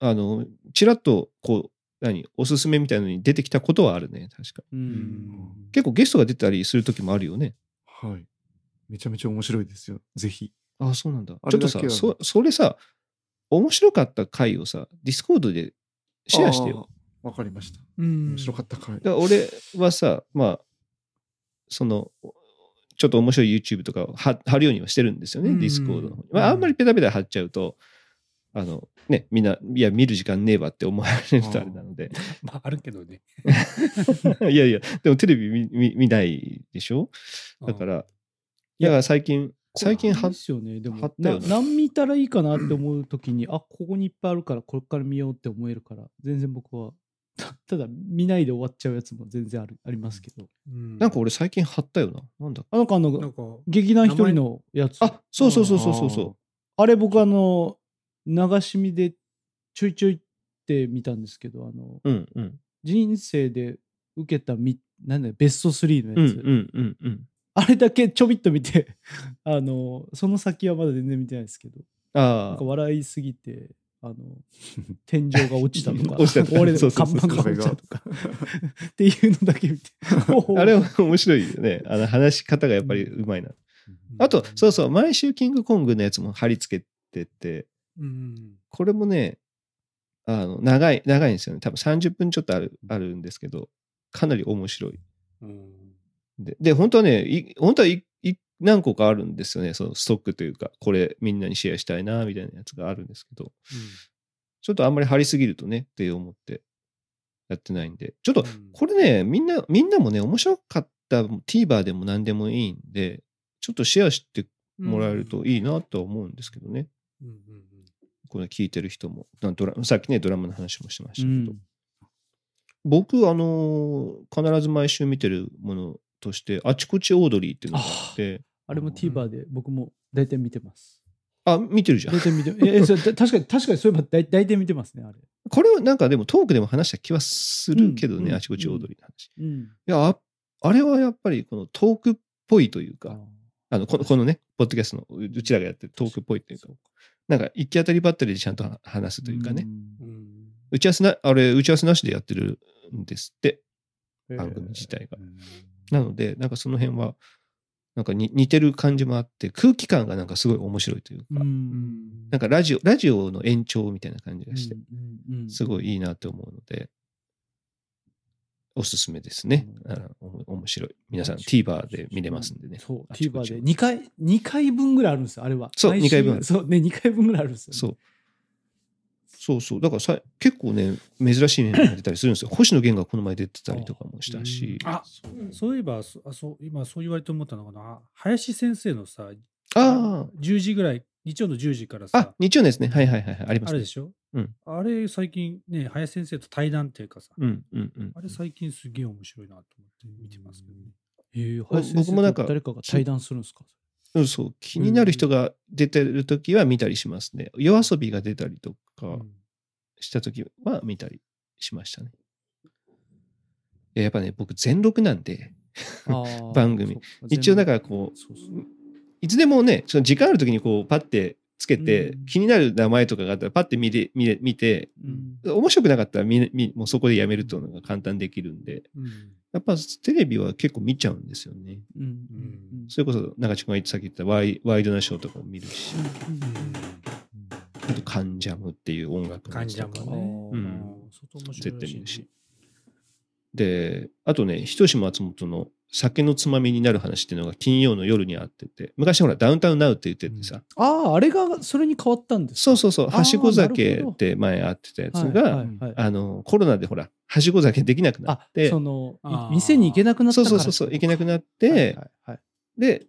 Speaker 1: あの、ちらっとこう、何、おすすめみたいのに出てきたことはあるね。確か。
Speaker 3: う
Speaker 2: うんん。
Speaker 1: 結構ゲストが出たりする時もあるよね。
Speaker 4: はい。めちゃめちゃ面白いですよ。ぜひ。
Speaker 1: ああ、そうなんだ。
Speaker 4: あ
Speaker 1: ちょっとさそそれさ、面白かった回をさ、ディスコードでシェアしてよ。
Speaker 4: わかりました。
Speaker 2: うん
Speaker 4: 面白かった回。
Speaker 1: だ俺はさ、まあ、その、ちょっと面白い YouTube とかを貼貼るようにはしてるんですよね、
Speaker 2: うん
Speaker 1: ディスコードの方に。まあ、あんまりペタペタ貼っちゃうと、あの、ね、みんな、いや、見る時間ねえわって思われるとあれなので。
Speaker 2: まあ、あるけどね。
Speaker 1: いやいや、でもテレビ見見見ないでしょ？だから、だから最近、最近は
Speaker 3: これあれですよね。でも
Speaker 1: 貼ったよな
Speaker 3: な何見たらいいかなって思うときに、あ、ここにいっぱいあるから、これから見ようって思えるから、全然僕は、た ただ見ないで終わっちゃうやつも全然あるありますけど。
Speaker 2: うん
Speaker 1: なんか俺最近貼ったよな。なんだ
Speaker 3: あなんかあの、
Speaker 2: なんか、
Speaker 3: 劇団一人のやつ。
Speaker 1: あ、そうそうそうそうそうそ
Speaker 3: あれ僕あの、流し見でちょいちょいって見たんですけど、あの、
Speaker 1: う。うんうん。
Speaker 3: 人生で受けたみ、なんだよベスト3の
Speaker 1: うんう
Speaker 3: やつ。
Speaker 1: んうんうん。
Speaker 3: あれだけちょびっと見て、あの、その先はまだ全然見てないですけど、なん
Speaker 1: あ
Speaker 3: か笑いすぎて、あの、天井が落ちたとか、
Speaker 1: 落ちたとか
Speaker 3: 俺が落ちたとか、っていうのだけ見て。
Speaker 1: あれは面白いよね。あの話し方がやっぱりうまいな。あと、そうそう、毎週キングコングのやつも貼り付けてて、
Speaker 2: うん。
Speaker 1: これもね、あの長い、長いんですよね。多分30分ちょっとあるあるんですけど、かなり面白い。
Speaker 2: うん。
Speaker 1: で、で本当はね、い本当はいい何個かあるんですよね。そのストックというか、これみんなにシェアしたいな、みたいなやつがあるんですけど、ちょっとあんまり貼りすぎるとねって思ってやってないんで、ちょっと
Speaker 2: うん
Speaker 1: これね、みんな、みんなもね、面白かった TVer でも何でもいいんで、ちょっとシェアしてもらえるといいなとは思うんですけどね。
Speaker 2: うんうん
Speaker 1: これ聞いてる人も。なんドラさっきね、ドラマの話もしまし
Speaker 3: う
Speaker 1: たけど。
Speaker 3: ん
Speaker 1: 僕、あのー必ず毎週見てるものとして、あちこちオードリーっていうのがあって、
Speaker 3: あれも TVer で僕も大体見てます。
Speaker 1: あ、見てるじゃん
Speaker 3: 大。体見て、え、えそれた 確かに、確かにそういえば大大体見てますね、あれ。
Speaker 1: これはなんかでもトークでも話した気はするけどね、
Speaker 3: うん
Speaker 1: あちこちオードリーの話。い
Speaker 3: うん。
Speaker 1: やあ、あれはやっぱりこのトークっぽいというか、あのこのこのね、ポッドキャストのううちらがやってるトークっぽいというか、なんか行き当たりばったりでちゃんとは話すというかね、
Speaker 3: うん
Speaker 2: うん
Speaker 1: 打ち合わせな、あれ、打ち合わせなしでやってるんですって、
Speaker 3: えー
Speaker 1: 番組自体が。なので、なんかその辺は、なんかに似てる感じもあって、空気感がなんかすごい面白いというか、
Speaker 3: うん
Speaker 1: なんかラジオ、ラジオの延長みたいな感じがして、すごいいいなって思うので、おすすめですね。あのお面白い。皆さん TVer で見れますんでね。
Speaker 3: そう、TVer
Speaker 1: ち
Speaker 3: で2回、2回分ぐらいあるんですよ、あれは。
Speaker 1: そう
Speaker 3: 毎週
Speaker 1: 二回分
Speaker 3: そう、ね、2回分ぐらいあるんですよ、
Speaker 1: そう。そうそう。だからさ結構ね、珍しいメンバーが出たりするんですよ。星野源がこの前出てたりとかもしたし。
Speaker 2: あそういえばそあそう今そう言われて思ったのかな林先生のさ
Speaker 1: あ
Speaker 2: 10時ぐらい日曜の10時から
Speaker 1: あ、あ
Speaker 2: さ、
Speaker 1: 日曜のですね。はいはいはいはい。ありますね
Speaker 2: あれで。しょ、
Speaker 1: うん
Speaker 2: あれ最近ね林先生と対談っていうかさ、
Speaker 1: うんうんうん。
Speaker 2: あれ最近すげえ面白いなと思って見てますけどね。
Speaker 3: えー、
Speaker 1: 僕
Speaker 3: 林先生
Speaker 1: 僕もなんか
Speaker 3: と誰かが対談するんですか？
Speaker 1: うん、そう。気になる人が出てるときは見たりしますね。夜遊びが出たりとか
Speaker 2: うん。
Speaker 1: したときは見たりしましたね。やっぱね、僕全録なんで、番組。一応だからこう、
Speaker 3: そうそう
Speaker 1: いつでもね、その時間あるときにこうパッてつけて、
Speaker 3: うん。
Speaker 1: 気になる名前とかがあったらパッて見れ見れ見て、
Speaker 3: うん。
Speaker 1: 面白くなかったら見見もうそこでやめるというのが簡単できるんで、
Speaker 2: うん。
Speaker 1: やっぱテレビは結構見ちゃうんですよね。
Speaker 3: うんうん
Speaker 1: それこそ中地君が言ってさっき言ったワイワイドなショーとかも見るし、あとカンジャムっていう音楽の
Speaker 2: 感じだ
Speaker 1: やつとか。
Speaker 2: ね。
Speaker 1: うん。絶対見るし。で、あとね、ひとし松本の酒のつまみになる話っていうのが金曜の夜にあってて、昔ほらダウンタウンナウって言っててさ、
Speaker 3: ああ、あれがそれに変わったんですか。
Speaker 1: そうそうそう、はしご酒って前あってたやつ
Speaker 3: はい
Speaker 1: が、あの、コロナでほら、はしご酒できなくなっ
Speaker 3: あ
Speaker 1: て、
Speaker 3: その店に行けなくなったから。
Speaker 1: そうそうそうそう、行けなくなって、
Speaker 3: はいはいはい。
Speaker 1: で、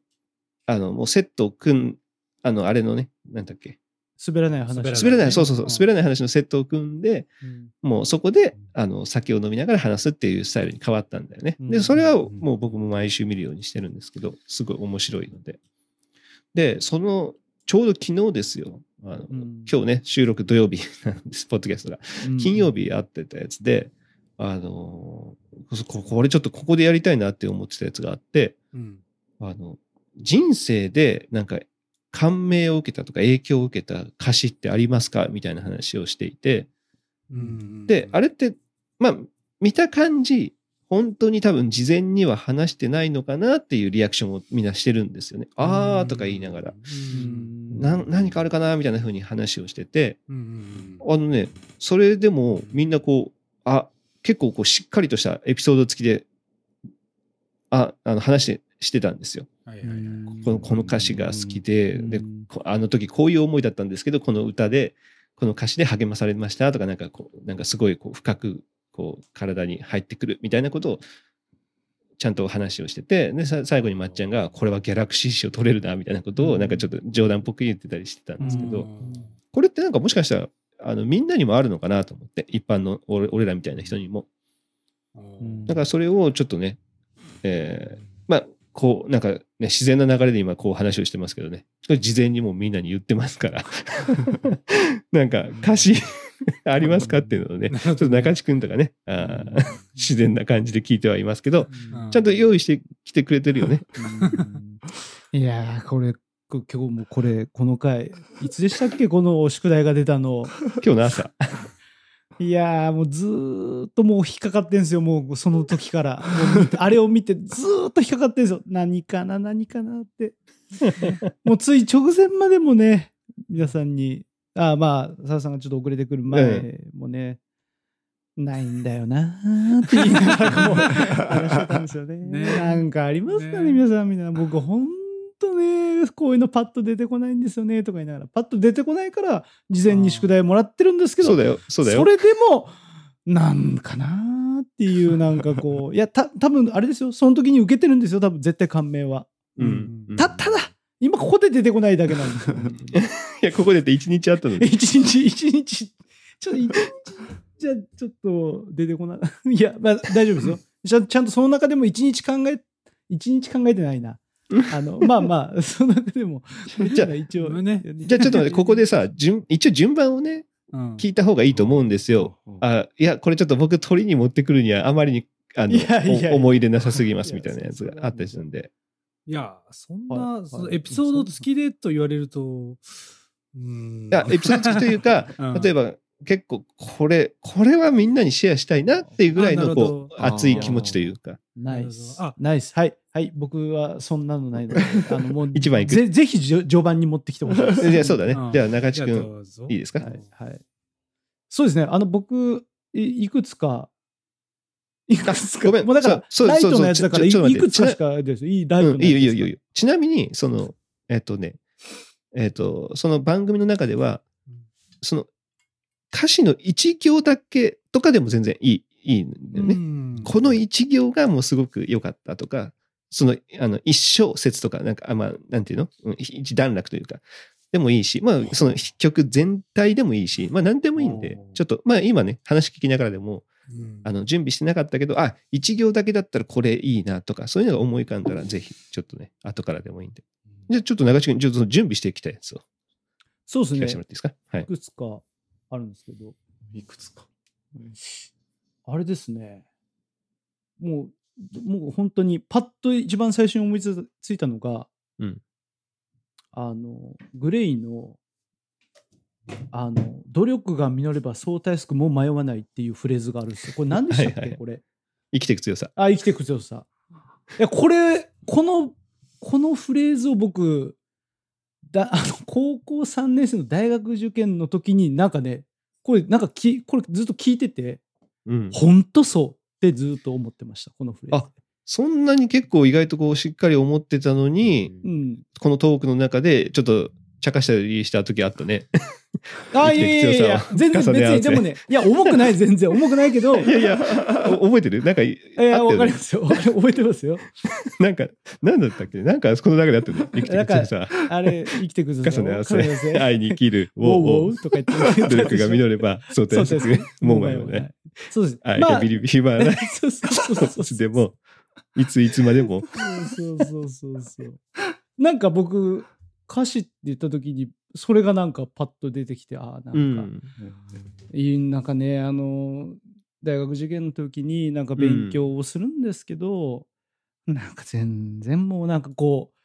Speaker 1: あの、もうセットを組ん、あの、あれのね、なんだっけ、
Speaker 3: 滑らない話。
Speaker 2: 滑ら
Speaker 1: ない、そうそうそう。
Speaker 2: うん、
Speaker 1: 滑らない話のセットを組んで、
Speaker 3: うん。
Speaker 1: もうそこで、あの、酒を飲みながら話すっていうスタイルに変わったんだよね。で、
Speaker 3: うん。
Speaker 1: それはもう僕も毎週見るようにしてるんですけど、すごい面白いので。で、その、ちょうど昨日ですよ。あの
Speaker 3: うん。
Speaker 1: 今日ね、収録土曜日なんです、ポッドキャストが。
Speaker 3: うん。
Speaker 1: 金曜日会ってたやつで、あの、ここれちょっとここでやりたいなって思ってたやつがあって、
Speaker 2: うん。
Speaker 1: あの、人生でなんか感銘を受けたとか影響を受けた歌詞ってありますか？みたいな話をしていて、
Speaker 2: うん。
Speaker 1: で、あれって、まあ、見た感じ、本当に多分事前には話してないのかなっていうリアクションをみんなしてるんですよね。あーとか言いながら、何かあるかなみたいな風に話をしてて、
Speaker 2: うん。
Speaker 1: あのね、それでもみんなこう、あ、結構こうしっかりとしたエピソード付きで、あ、あの話してたんですよ。
Speaker 2: はいはいはい。
Speaker 1: このこの歌詞が好きで、
Speaker 3: うん。
Speaker 1: でこあの時こういう思いだったんですけどこの歌でこの歌詞で励まされましたとかなんかこうなんかすごいこう深くこう体に入ってくるみたいなことをちゃんと話をしててでさ最後にまっちゃんがこれはギャラクシー賞取れるなみたいなことをなんかちょっと冗談っぽく言ってたりしてたんですけど、これってなんかもしかしたらあのみんなにもあるのかなと思って一般の俺俺らみたいな人にも。
Speaker 2: うん。
Speaker 1: だからそれをちょっとね、えーまあ、こう、なんかね、自然な流れで今こう話をしてますけどね、事前にもうみんなに言ってますから、なんか歌詞 ありますかっていうのをね、ちょっと中地君とかね、あー自然な感じで聞いてはいますけど、ちゃんと用意してきてくれてるよね。
Speaker 3: うん。いやーこれこ今日もこれこの回いつでしたっけ？この宿題が出たの。
Speaker 1: 今日の朝。
Speaker 3: いやーもうずーっともう引っかかってんすよもうその時から。あれを見てずーっと引っかかってんすよ。何かな何かなって。もうつい直前までもね皆さんにあーまあ澤さんがちょっと遅れてくる前もね、ないんだよなーって言いながらこう 話してたんですよね。
Speaker 2: ね。
Speaker 3: なんかありますかね
Speaker 2: ね。
Speaker 3: 皆さんみたいな。僕ほんとねこういうのパッと出てこないんですよねとか言いながらパッと出てこないから事前に宿題もらってるんですけど
Speaker 1: そうだよ、そうだよ。
Speaker 3: れでもなんかなーっていうなんかこういやた多分あれですよその時に受けてるんですよ多分絶対感銘は
Speaker 1: うん。
Speaker 3: たただ今ここで出てこないだけなんですよ
Speaker 1: いや、ここでって一日あったのに。
Speaker 3: 一日一日ちょっと一日じゃちょっと出てこない いやまあ大丈夫ですよちゃちゃんとその中でも一日考え一日考えてないなあのまあまあ その中でも
Speaker 1: じゃあ
Speaker 3: 一応。
Speaker 2: ね。
Speaker 1: じゃあちょっと待って、ここでさ、順一応順番をね、
Speaker 2: うん。
Speaker 1: 聞いた方がいいと思うんですよ。あいや、これちょっと僕鳥に持ってくるにはあまりにあの思い入れなさすぎますみたいなやつがあったりするんで。
Speaker 2: いや、そん
Speaker 3: はい
Speaker 2: な、
Speaker 3: はい。
Speaker 2: そのエピソード付きでと言われると、うん。
Speaker 1: いや、エピソード付きというか
Speaker 2: うん。
Speaker 1: 例えば結構これ、これはみんなにシェアしたいなっていうぐらいのこう熱い気持ちというか。
Speaker 3: ナイス。
Speaker 2: あ
Speaker 3: ナイス。はい。はい。僕はそんなのないので、あの、もう、
Speaker 1: 一番いく
Speaker 3: ぜぜひじょ序盤に持ってきてほしいです。
Speaker 1: じゃあそうだね
Speaker 2: うん。
Speaker 1: じゃあ中地君、いいですか？
Speaker 3: はい。はい。そうですね。あの、僕、いいくつか、いくつか、
Speaker 1: ごめん
Speaker 3: もうだから、
Speaker 1: そうそう
Speaker 3: ライトのやつだから、い
Speaker 1: ちょちょちょっと待って
Speaker 3: いくつかしかです。いいライトの
Speaker 1: うん、いいよいいよいいよ
Speaker 3: や
Speaker 1: いいよ。ちなみに、その、えっとね、えっと、その番組の中では
Speaker 2: うん、
Speaker 1: その、歌詞の一行だけとかでも全然いい、いいんだよね。
Speaker 2: うん
Speaker 1: この一行がもうすごく良かったとか、その、あの、一小節とか、なんか、あまあ、なんていうの？うん一段落というか、でもいいし、まあ、その曲全体でもいいし、まあ、何でもいいんでちょっと、まあ、今ね、話聞きながらでも、
Speaker 2: うん
Speaker 1: あの、準備してなかったけど、あ、一行だけだったらこれいいなとか、そういうのが思い浮かんだら、ぜひ、ちょっとね、後からでもいいんで。じゃあ、ちょっと長地君、ちょっと準備してきたやつを
Speaker 3: そうですね
Speaker 1: 聞かせてもらっ。ていいですか？はい
Speaker 3: い。くつかあるんですけど、
Speaker 4: いくつか。
Speaker 3: あれですね。もう、もう本当にパッと一番最初に思いつついたのが、
Speaker 1: うん
Speaker 3: あの、グレイの、あの、努力が実ればそうたやすくもう迷わないっていうフレーズがあるんですよ。これ何でしたっけ、
Speaker 1: はいはい
Speaker 3: これ。
Speaker 1: 生きていく強さ。
Speaker 3: あ、生きてく強さ。いや、これ、この、このフレーズを僕、だあの高校3年生の大学受験の時になんかね、これなんかき、これずっと聞いてて、
Speaker 1: うん。
Speaker 3: ほんとそうってずっと思ってました、このフレーズ。
Speaker 1: あそんなに結構意外とこう、しっかり思ってたのに、
Speaker 3: うん。
Speaker 1: このトークの中で、ちょっと、茶化したりした時あったね。
Speaker 3: あ、いやいやいや全然別に、でもね、いや、重くない、全然、重くないけど、
Speaker 1: いやいや、お覚えてる？なんか、い
Speaker 3: いや、わかりますよ。覚えてますよ。
Speaker 1: なんか、なんだったっけ？なんか、そこの中であったよね。生きていく強さ。
Speaker 3: あれ、生きてくぞ。
Speaker 1: 重ね合わせ。愛に生きる。
Speaker 3: ウォーウォーとか言って。
Speaker 1: 努力が実れば、そうだ。もう前もね。。
Speaker 3: そうです。
Speaker 1: 愛がビリビリはない。
Speaker 3: そうそうそう。
Speaker 1: でも、いついつまでも。
Speaker 3: そうそうそうそう。なんか僕、歌詞って言った時に、それがなんかパッと出てきて、ああ、なんか、
Speaker 1: うん。
Speaker 3: いいなんかね、あの、大学受験の時になんか勉強をするんですけど、なんか全然もうなんかこう、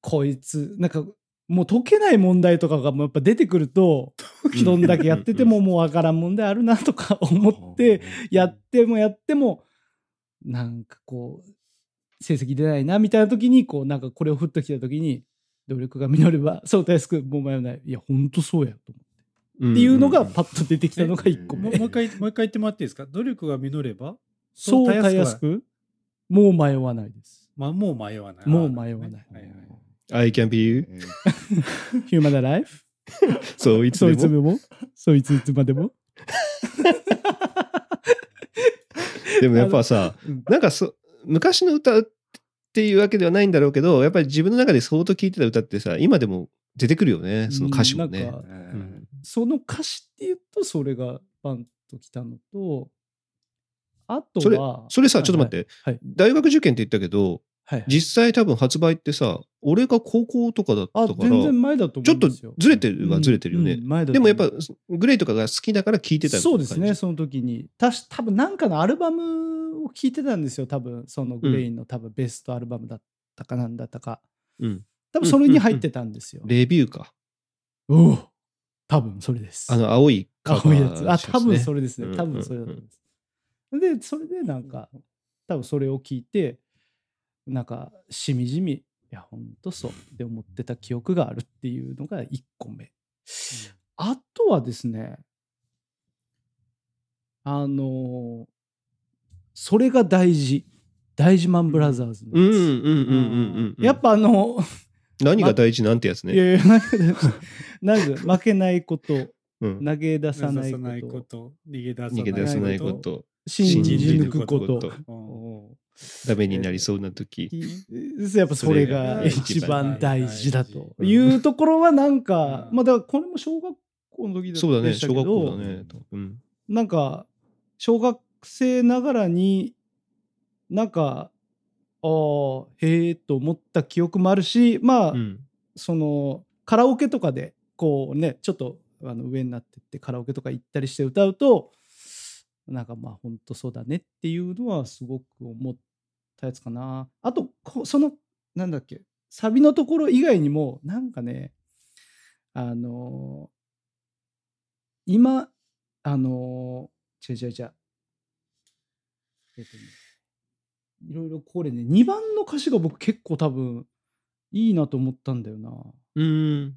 Speaker 3: こいつ、なんかもう解けない問題とかがもうやっぱ出てくると、どんだけやっててももうわからん問題あるなとか思って、やってもやっても、なんかこう、成績出ないなみたいな時に、こうなんかこれを振っときた時に、努力が実れば、そうたやすく、もう迷わない。いや、ほんとそうやと思って。っていうのがパッと出てきたのが1個目。
Speaker 2: もうもう一回、もう一回言ってもらっていいですか？努力が実れば
Speaker 3: そうたや
Speaker 2: は
Speaker 3: すく、もう迷わないです。
Speaker 2: まあ、もう迷わない。
Speaker 3: もう迷わない
Speaker 2: はいはい
Speaker 1: I can be you.
Speaker 3: ヒューマンライフ
Speaker 1: そういつでも？
Speaker 3: もそいついつまでも？
Speaker 1: でもやっぱさ
Speaker 3: うん、
Speaker 1: なんかそ、昔の歌っていうわけではないんだろうけど、やっぱり自分の中で相当聴いてた歌ってさ、今でも出てくるよね、その歌詞もね。うん。
Speaker 3: その歌詞って言うとそれがバンときたのとあと
Speaker 1: それ
Speaker 3: は、
Speaker 1: それさ、ちょっと待って、
Speaker 3: はいはい。
Speaker 1: 大学受験って言ったけど、
Speaker 3: はいはい
Speaker 1: 実際多分発売ってさ、俺が高校とかだった
Speaker 3: あ
Speaker 1: から、
Speaker 3: 全然前だと思
Speaker 1: ちょっと
Speaker 3: うんですよ
Speaker 1: ずれてるはずれてるよね。
Speaker 3: うんうん前だと
Speaker 1: でもやっぱグレイとかが好きだから聴いてた
Speaker 3: そうですねその時にたし多分なんかのアルバムを聴いてたんですよ多分そのグレインの多分ベストアルバムだったかなんだったか
Speaker 1: うん。
Speaker 3: 多分それに入ってたんですよ、
Speaker 1: レビューか。
Speaker 3: おお多分それです
Speaker 1: あの、青い
Speaker 3: 青いやつ。あ、多分それですね。
Speaker 1: うん
Speaker 3: 多分それだと思います。で、それでなんか、多分それを聞いて、なんか、しみじみ、いや、ほんとそうって思ってた記憶があるっていうのが1個目。あとはですね、あのそれが大事。大事マンブラザーズのやつ
Speaker 1: うんうんうんうんうんうん。
Speaker 3: やっぱあの、
Speaker 1: 何が大事なんてやつね。
Speaker 3: いやいや、なんかなんか負けないこと、
Speaker 1: うん
Speaker 3: 投げ出さない
Speaker 2: さない
Speaker 3: こ、
Speaker 2: ことと、逃げ出さ
Speaker 1: 逃げ出さないこと、
Speaker 3: 信じ抜くこ
Speaker 1: と
Speaker 3: と。
Speaker 2: うん
Speaker 1: ダメになりそうな時。
Speaker 3: やっぱそれが一番大事だというところはなんか、
Speaker 2: うん
Speaker 3: まあだからこれも小学校の時だ
Speaker 1: そうだね、小学校だ
Speaker 3: ど、
Speaker 1: ね。うん。
Speaker 3: なんか小学生ながらになんかああへえと思った記憶もあるしまあ、
Speaker 1: うん。
Speaker 3: そのカラオケとかでこうねちょっとあの上になってってカラオケとか行ったりして歌うとなんかまあ本当そうだねっていうのはすごく思ったやつかなあとこそのなんだっけサビのところ以外にもなんかねあの今あの違う違う違うえっとねいろいろこれね、2番の歌詞が僕結構多分いいなと思ったんだよな。
Speaker 1: うん。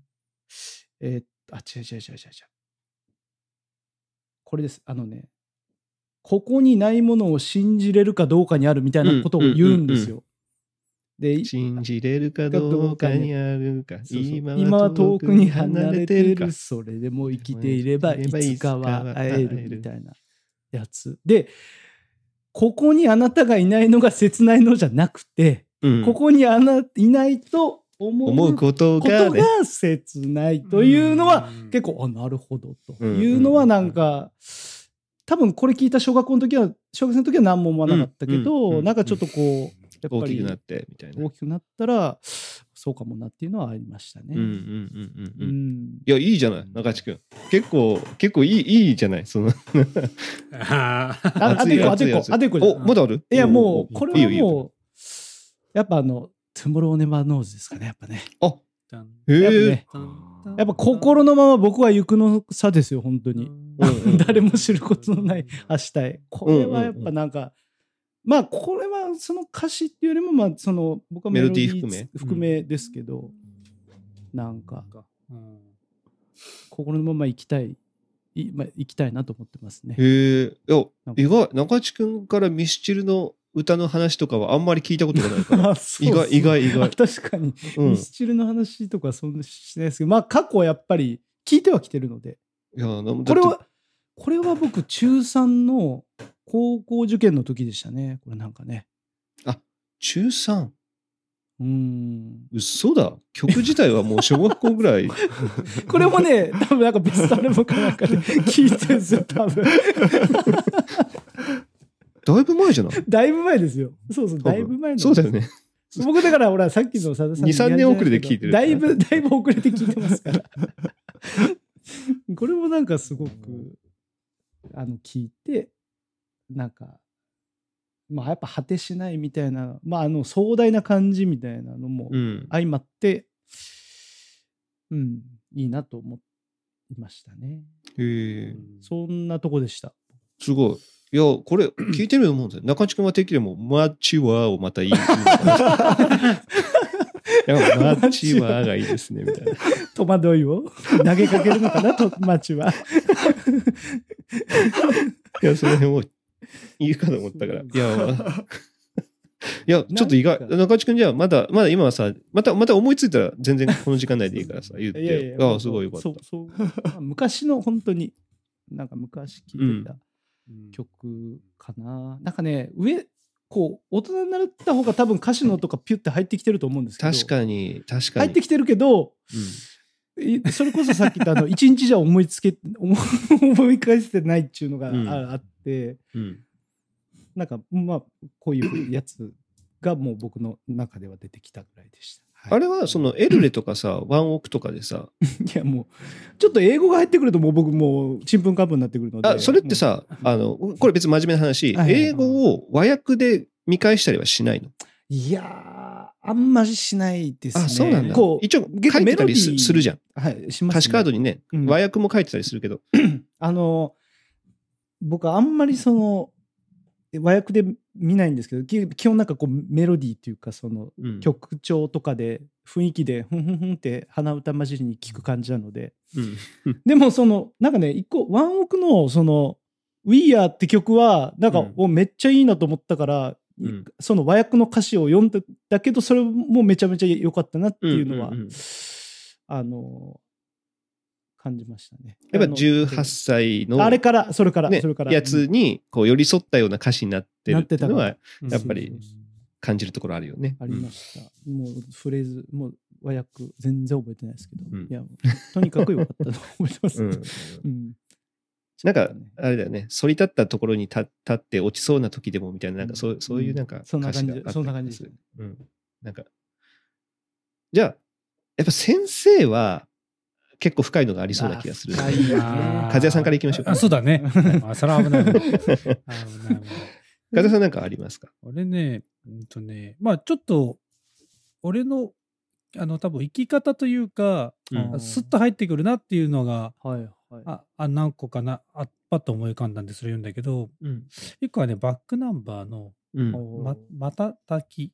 Speaker 3: えーあ、違う違う違う違う違う。これです。あのね、ここにないものを信じれるかどうかにあるみたいなことを言うんですよ。で、
Speaker 1: 信じれるかどうかにあるか。今
Speaker 3: 今は遠くに離れて
Speaker 1: か
Speaker 3: る。それでも生きていればいつかは会え
Speaker 1: る
Speaker 3: るみたいなやつ。で、ここにあなたがいないのが切ないのじゃなくて、
Speaker 1: うん
Speaker 3: ここにあないないと思
Speaker 1: 思う
Speaker 3: うこ
Speaker 1: ことがね。
Speaker 3: とが切ないというのは結構、あ、なるほどというのはなんか、多分これ聞いた小学校の時は、小学生の時は何も思わなかったけ
Speaker 1: うんうん
Speaker 3: ど、
Speaker 1: うん
Speaker 3: なんかちょっとこう、やっぱり
Speaker 1: 大きくなってみたいな。
Speaker 3: 大きくなったら、そうかもなっていうのはありましたね。
Speaker 1: うんうんうん
Speaker 3: う
Speaker 1: うんうん。
Speaker 3: ん
Speaker 1: いや、いいじゃない、中地君。結構、結構いい、いいじゃない。その、
Speaker 2: あ
Speaker 3: ああと一個、あと一個、あと一個
Speaker 1: お、まだある？
Speaker 3: いや、もう、
Speaker 1: お
Speaker 3: これ
Speaker 1: いいよいいよ
Speaker 3: はもう、やっぱあの、トゥモローネバーノーズですかね、やっぱね。
Speaker 1: あ、
Speaker 2: あ。
Speaker 1: へえ
Speaker 3: やっぱね。やっぱ心のまま僕は行くのさですよ、本当に。
Speaker 1: うん。
Speaker 3: 誰も知ることのない明日へ。これはやっぱなんか、まあこれはその歌詞っていうよりも、まあその僕はメロディー
Speaker 1: 含め。
Speaker 3: 含めですけど、なんか
Speaker 2: うん。
Speaker 3: 心のまま行きたい、いまあ、行きたいなと思ってますね。
Speaker 1: へえ。意外、中地君からミスチルの歌の話とかはあんまり聞いたことがないから。意外、意外、意
Speaker 3: あ
Speaker 1: 外。
Speaker 3: 確かに、
Speaker 1: うん。い
Speaker 3: ミスチルの話とかそんなしないですけど、まあ過去はやっぱり聞いてはきてるので、
Speaker 1: や、な
Speaker 3: これ、は、これは僕中3の高校受験の時でしたね。これなんかね。
Speaker 1: だって中 3?
Speaker 3: うーん。
Speaker 1: 嘘だ。曲自体はもう小学校ぐらい。
Speaker 3: これもね、多分なんかベストアルバムかなんかで聞いてるんですよ、多分。
Speaker 1: だいぶ前じゃない？
Speaker 3: だいぶ前ですよ。そうそう、だいぶ前の。
Speaker 1: そうだよね。
Speaker 3: 僕だから、ほら、さっきのさださん
Speaker 1: 2 3年遅れで聞いてる
Speaker 3: だいぶ、だいぶ遅れて聞いてますから。これもなんかすごく、あの、聞いて、なんか、まあやっぱ果てしないみたいな、まああの壮大な感じみたいなのも
Speaker 1: うん。
Speaker 3: 相まって、うん、いいなと思いましたね。
Speaker 1: へえ。
Speaker 3: そんなとこでした。
Speaker 1: すごい。いや、これ、聞いてみると思うんですよ。中地君は敵でも、マッチはをまたいい。い やマッチはがいいですね、みたいな。
Speaker 3: 戸惑いを？投げかけるのかなと、町は？
Speaker 1: いや、その辺を言うかと思ったから。いや、まあいや、ちょっと意外中地君じゃあ、まだ、まだ今はさ、また、また思いついたら全然この時間内でいいからさ、言って。
Speaker 3: いやいや
Speaker 1: ああ、すごいよかった
Speaker 3: そう。そうまあ昔の本当に、なんか昔聴いてた曲かな。なんかね、上、こう、大人になった方が多分歌詞のとかピュって入ってきてると思うんですけど。
Speaker 1: 確かに、確かに。
Speaker 3: 入ってきてるけど、
Speaker 1: うん
Speaker 3: いそれこそさっき言ったあの一日じゃ思いつけ思い 思い返してないっていうのがあって
Speaker 1: うん。
Speaker 3: なんかまあこういうやつがもう僕の中では出てきたぐらいでした。はい
Speaker 1: あれは、その、エルレとかさ、ワンオクとかでさ、
Speaker 3: いやもうちょっと英語が入ってくるともう僕もうちんぷんかんぷんになってくるので
Speaker 1: あ、それってさ、あの、これ別に真面目な話、英語を和訳で見返したりはしないの？
Speaker 3: いやーあんまりしないですね。
Speaker 1: あ、そうなんだ
Speaker 3: こ。う
Speaker 1: 一応書いてたりするじゃん。
Speaker 3: はいします、ね。
Speaker 1: 歌詞カードにね、
Speaker 3: うん
Speaker 1: 和訳も書いてたりするけど。
Speaker 3: あの、僕はあんまりその、和訳で見ないんですけど、き基本なんかこうメロディーっていうか、その
Speaker 1: うん。
Speaker 3: 曲調とかで雰囲気で、ふんふんふんって鼻歌混じりに聞く感じなので、
Speaker 1: うん。
Speaker 3: でもその、なんかね、一個、ワンオクのその、We Are って曲は、なんか、
Speaker 1: うん。
Speaker 3: おめっちゃいいなと思ったから、
Speaker 1: うん。
Speaker 3: その和訳の歌詞を読んだだけど、それもめちゃめちゃ良かったなっていうのは、
Speaker 1: うんうんうん
Speaker 3: あの、感じましたね。
Speaker 1: やっぱ
Speaker 3: あの
Speaker 1: 18歳の、
Speaker 3: あれから、それから、
Speaker 1: ね
Speaker 3: それから。
Speaker 1: やつにこう寄り添ったような歌詞になってるっていうのはやっぱり感じるところあるよね。
Speaker 3: ありました。もうフレーズ、もう和訳、全然覚えてないですけど、
Speaker 1: うん
Speaker 3: いや、とにかく良かったと覚えてます。
Speaker 1: うんうん
Speaker 3: うん
Speaker 1: なんかあれだよね、反り立ったところに立立って落ちそうな時でもみたいな、なんかそうそういうなんか
Speaker 3: そんな感じそんな感じ
Speaker 1: 気がするうん。なんか、じゃあ、やっぱ先生は結構深いのがありそうな気がする。
Speaker 3: あ
Speaker 2: あー
Speaker 1: 和也さんから行きましょうか
Speaker 2: あそうだね。あそれは危ない。危ない危ない
Speaker 1: 風さんなんかありますか？
Speaker 2: 俺ね、うんとね、まあちょっと、俺の、あの、多分生き方というか、
Speaker 1: うん
Speaker 2: スッと入ってくるなっていうのが、
Speaker 3: はいはい。
Speaker 2: あ、あ何個かな、あパッと思い浮かんだんでそれ言うんだけど、
Speaker 1: うん。
Speaker 2: 一個はね、バックナンバーの
Speaker 1: うん。
Speaker 3: お
Speaker 2: ま、またたき、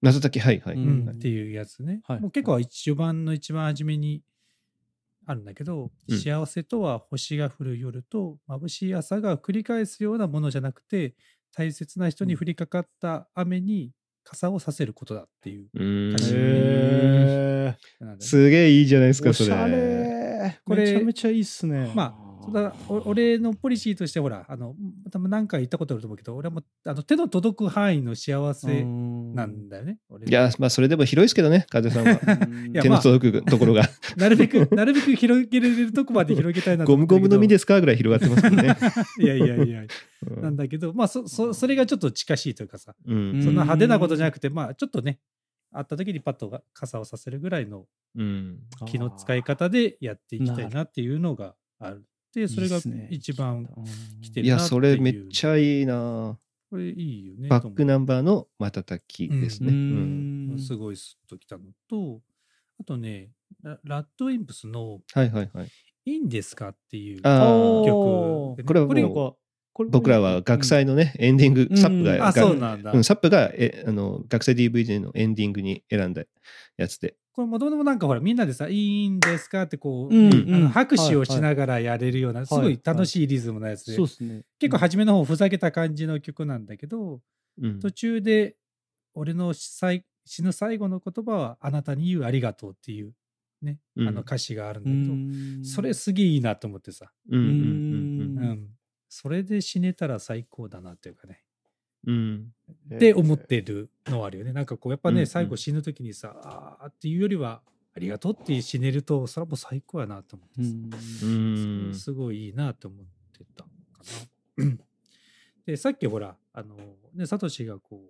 Speaker 1: 謎解き、はいはい。
Speaker 3: うん
Speaker 2: うんっていうやつね。
Speaker 3: はい
Speaker 2: もう結構一番の一番初めにあるんだけど、
Speaker 1: うん
Speaker 2: 幸せとは星が降る夜と眩しい朝が繰り返すようなものじゃなくて、大切な人に降りかかった雨に傘をさせることだっていう。
Speaker 1: うーん
Speaker 2: 歌詞
Speaker 3: へー
Speaker 2: なんだね
Speaker 1: すげえいいじゃないですか、それ。
Speaker 3: おしゃれ
Speaker 2: これ
Speaker 3: めちゃめちゃいいっすね。
Speaker 2: まそうだ俺のポリシーとしてほらあの多分何回言ったことあると思うけど俺はもうあの手の届く範囲の幸せなんだよね。俺
Speaker 1: いや、まあ、それでも広いですけどね、風さんは。
Speaker 3: い
Speaker 2: や
Speaker 1: 手の届くところが。
Speaker 2: なるべくなるべく広げれるとこまで広げたいなと
Speaker 1: ゴムゴムの実ですかぐらい広がってますもんね。
Speaker 2: いやいやいや
Speaker 1: うん
Speaker 2: なんだけどまあそそそれがちょっと近しいというかさ
Speaker 1: うん
Speaker 2: そんな派手なことじゃなくてまあちょっとね会った時にパッと傘をさせるぐらいの
Speaker 1: うん。
Speaker 2: 気の使い方でやっていきたいなっていうのがある。でそれが一番来て
Speaker 1: いや、
Speaker 2: るなっていう。
Speaker 1: それめっちゃいいな
Speaker 2: これいいよね。
Speaker 1: バックナンバーの瞬きですね。
Speaker 3: う
Speaker 1: うん
Speaker 3: ん
Speaker 2: すごいスッときたのと、あとね、ララッドインプスの
Speaker 1: はいはいはい。
Speaker 2: いいんですかっていう曲でね。
Speaker 1: これは
Speaker 2: これ
Speaker 1: 僕らは学祭のね、エンディング、
Speaker 3: うん。
Speaker 1: サップが、
Speaker 2: あ、
Speaker 1: が
Speaker 2: そうなんだ。
Speaker 1: うん、サップがえあの学祭 DVD のエンディングに選んだやつで。
Speaker 2: これもともとなんかほら、みんなでさ、いいんですかってこう、
Speaker 3: うん
Speaker 2: ねあの
Speaker 3: うん。
Speaker 2: 拍手をしながらやれるような、
Speaker 3: い。
Speaker 2: すごい楽しいリズムのやつで、
Speaker 3: そうですね。
Speaker 2: 結構初めの方ふざけた感じの曲なんだけど、
Speaker 1: うん。
Speaker 2: 途中で俺の最死ぬ最後の言葉はあなたに言うありがとうっていうね、
Speaker 1: うん。
Speaker 2: あの歌詞があるんだ
Speaker 3: う
Speaker 2: けど、
Speaker 3: ん。
Speaker 2: それすげえいいなと思ってさ、
Speaker 1: うんうんうん。
Speaker 2: うん、それで死ねたら最高だなっていうかね、
Speaker 1: うん。うん
Speaker 2: って思ってるのはあるよね。なんかこうやっぱね、
Speaker 1: うん
Speaker 2: 最後死ぬ時にさ、あーっていうよりはありがとうって死ねると、それはもう最高やなと思ってさ、
Speaker 1: うん。
Speaker 2: すごいいいなと思ってたかな。で、さっきほら、あの、ね、サトシがこ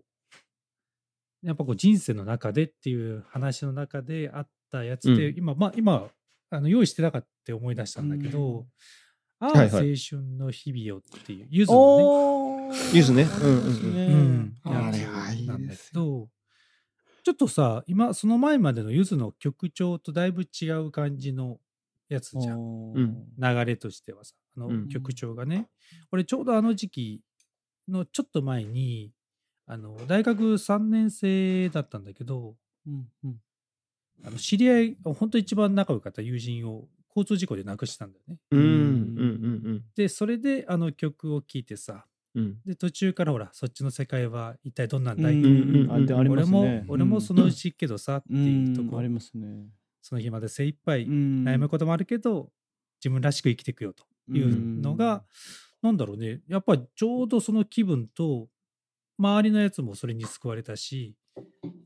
Speaker 2: う、やっぱこう人生の中でっていう話の中であったやつで、
Speaker 1: うん。
Speaker 2: 今、まあ今、あの用意してなかったって思い出したんだけど、ああ、
Speaker 1: はいはい。
Speaker 2: 青春の日々よっていう、ゆずのね、
Speaker 1: ゆずね。うんうんうん
Speaker 2: うん、
Speaker 4: あれはいいです
Speaker 2: ちょっとさ、今、その前までのゆずの曲調とだいぶ違う感じのやつじゃん。
Speaker 1: うん
Speaker 2: 流れとしてはさ、あの
Speaker 1: うん
Speaker 2: 曲調がね。俺、ちょうどあの時期のちょっと前に、あの大学3年生だったんだけど、
Speaker 3: うんうん。
Speaker 2: あの知り合い、本当一番仲良かった友人を交通事故で亡くしたんだよね。
Speaker 1: うんうん
Speaker 2: で、それであの曲を聴いてさ、
Speaker 1: うん。うん
Speaker 2: で、途中からほら、そっちの世界は一体どんなんだい、
Speaker 3: うん
Speaker 1: うんうん
Speaker 3: あでありま
Speaker 2: 俺も、俺もそのうち行くけどさ、っていうとこ。
Speaker 3: うんありますね。
Speaker 2: その日まで精一杯
Speaker 3: 悩
Speaker 2: 悩むこともあるけど、自分らしく生きていくよというのが、なんだろうね、やっぱりちょうどその気分と、周りのやつもそれに救われたし、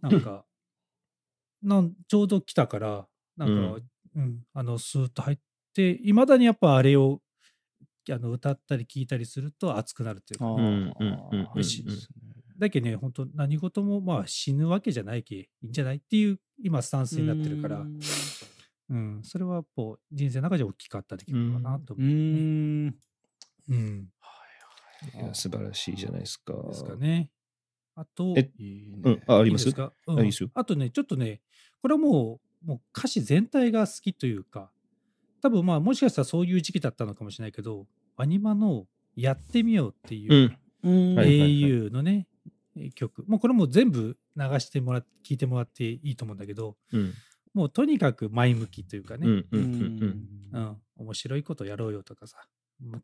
Speaker 2: なんか、なんちょうど来たから、なんか、うん、あの、スーッと入って、いまだにやっぱあれをあの歌ったり聞いたりすると熱くなるっていうか、
Speaker 1: うんうんうん
Speaker 3: 嬉しいですね。
Speaker 2: だけどね、本当何事もまあ死ぬわけじゃないけ、いいんじゃないっていう今スタンスになってるから、
Speaker 3: うん
Speaker 2: うん、それはこう人生の中で大きかった出来事かなと
Speaker 3: う
Speaker 2: 思う、ね。
Speaker 3: ん。
Speaker 2: うん。
Speaker 1: いや素晴らしいじゃないですか。
Speaker 2: ですかね。あと、
Speaker 1: え
Speaker 3: いいね
Speaker 1: うん、あ、あります？
Speaker 2: いいですか、うん
Speaker 1: あいいですよ
Speaker 2: あとね、ちょっとね、これはもう、もう歌詞全体が好きというか、多分まあもしかしたらそういう時期だったのかもしれないけど、アニマのやってみようっていう au のね、曲、もうこれも全部流してもらって、聞いてもらっていいと思うんだけど、
Speaker 1: うん。
Speaker 2: もうとにかく前向きというかね、
Speaker 1: うん。
Speaker 2: 面白いことやろうよとかさ、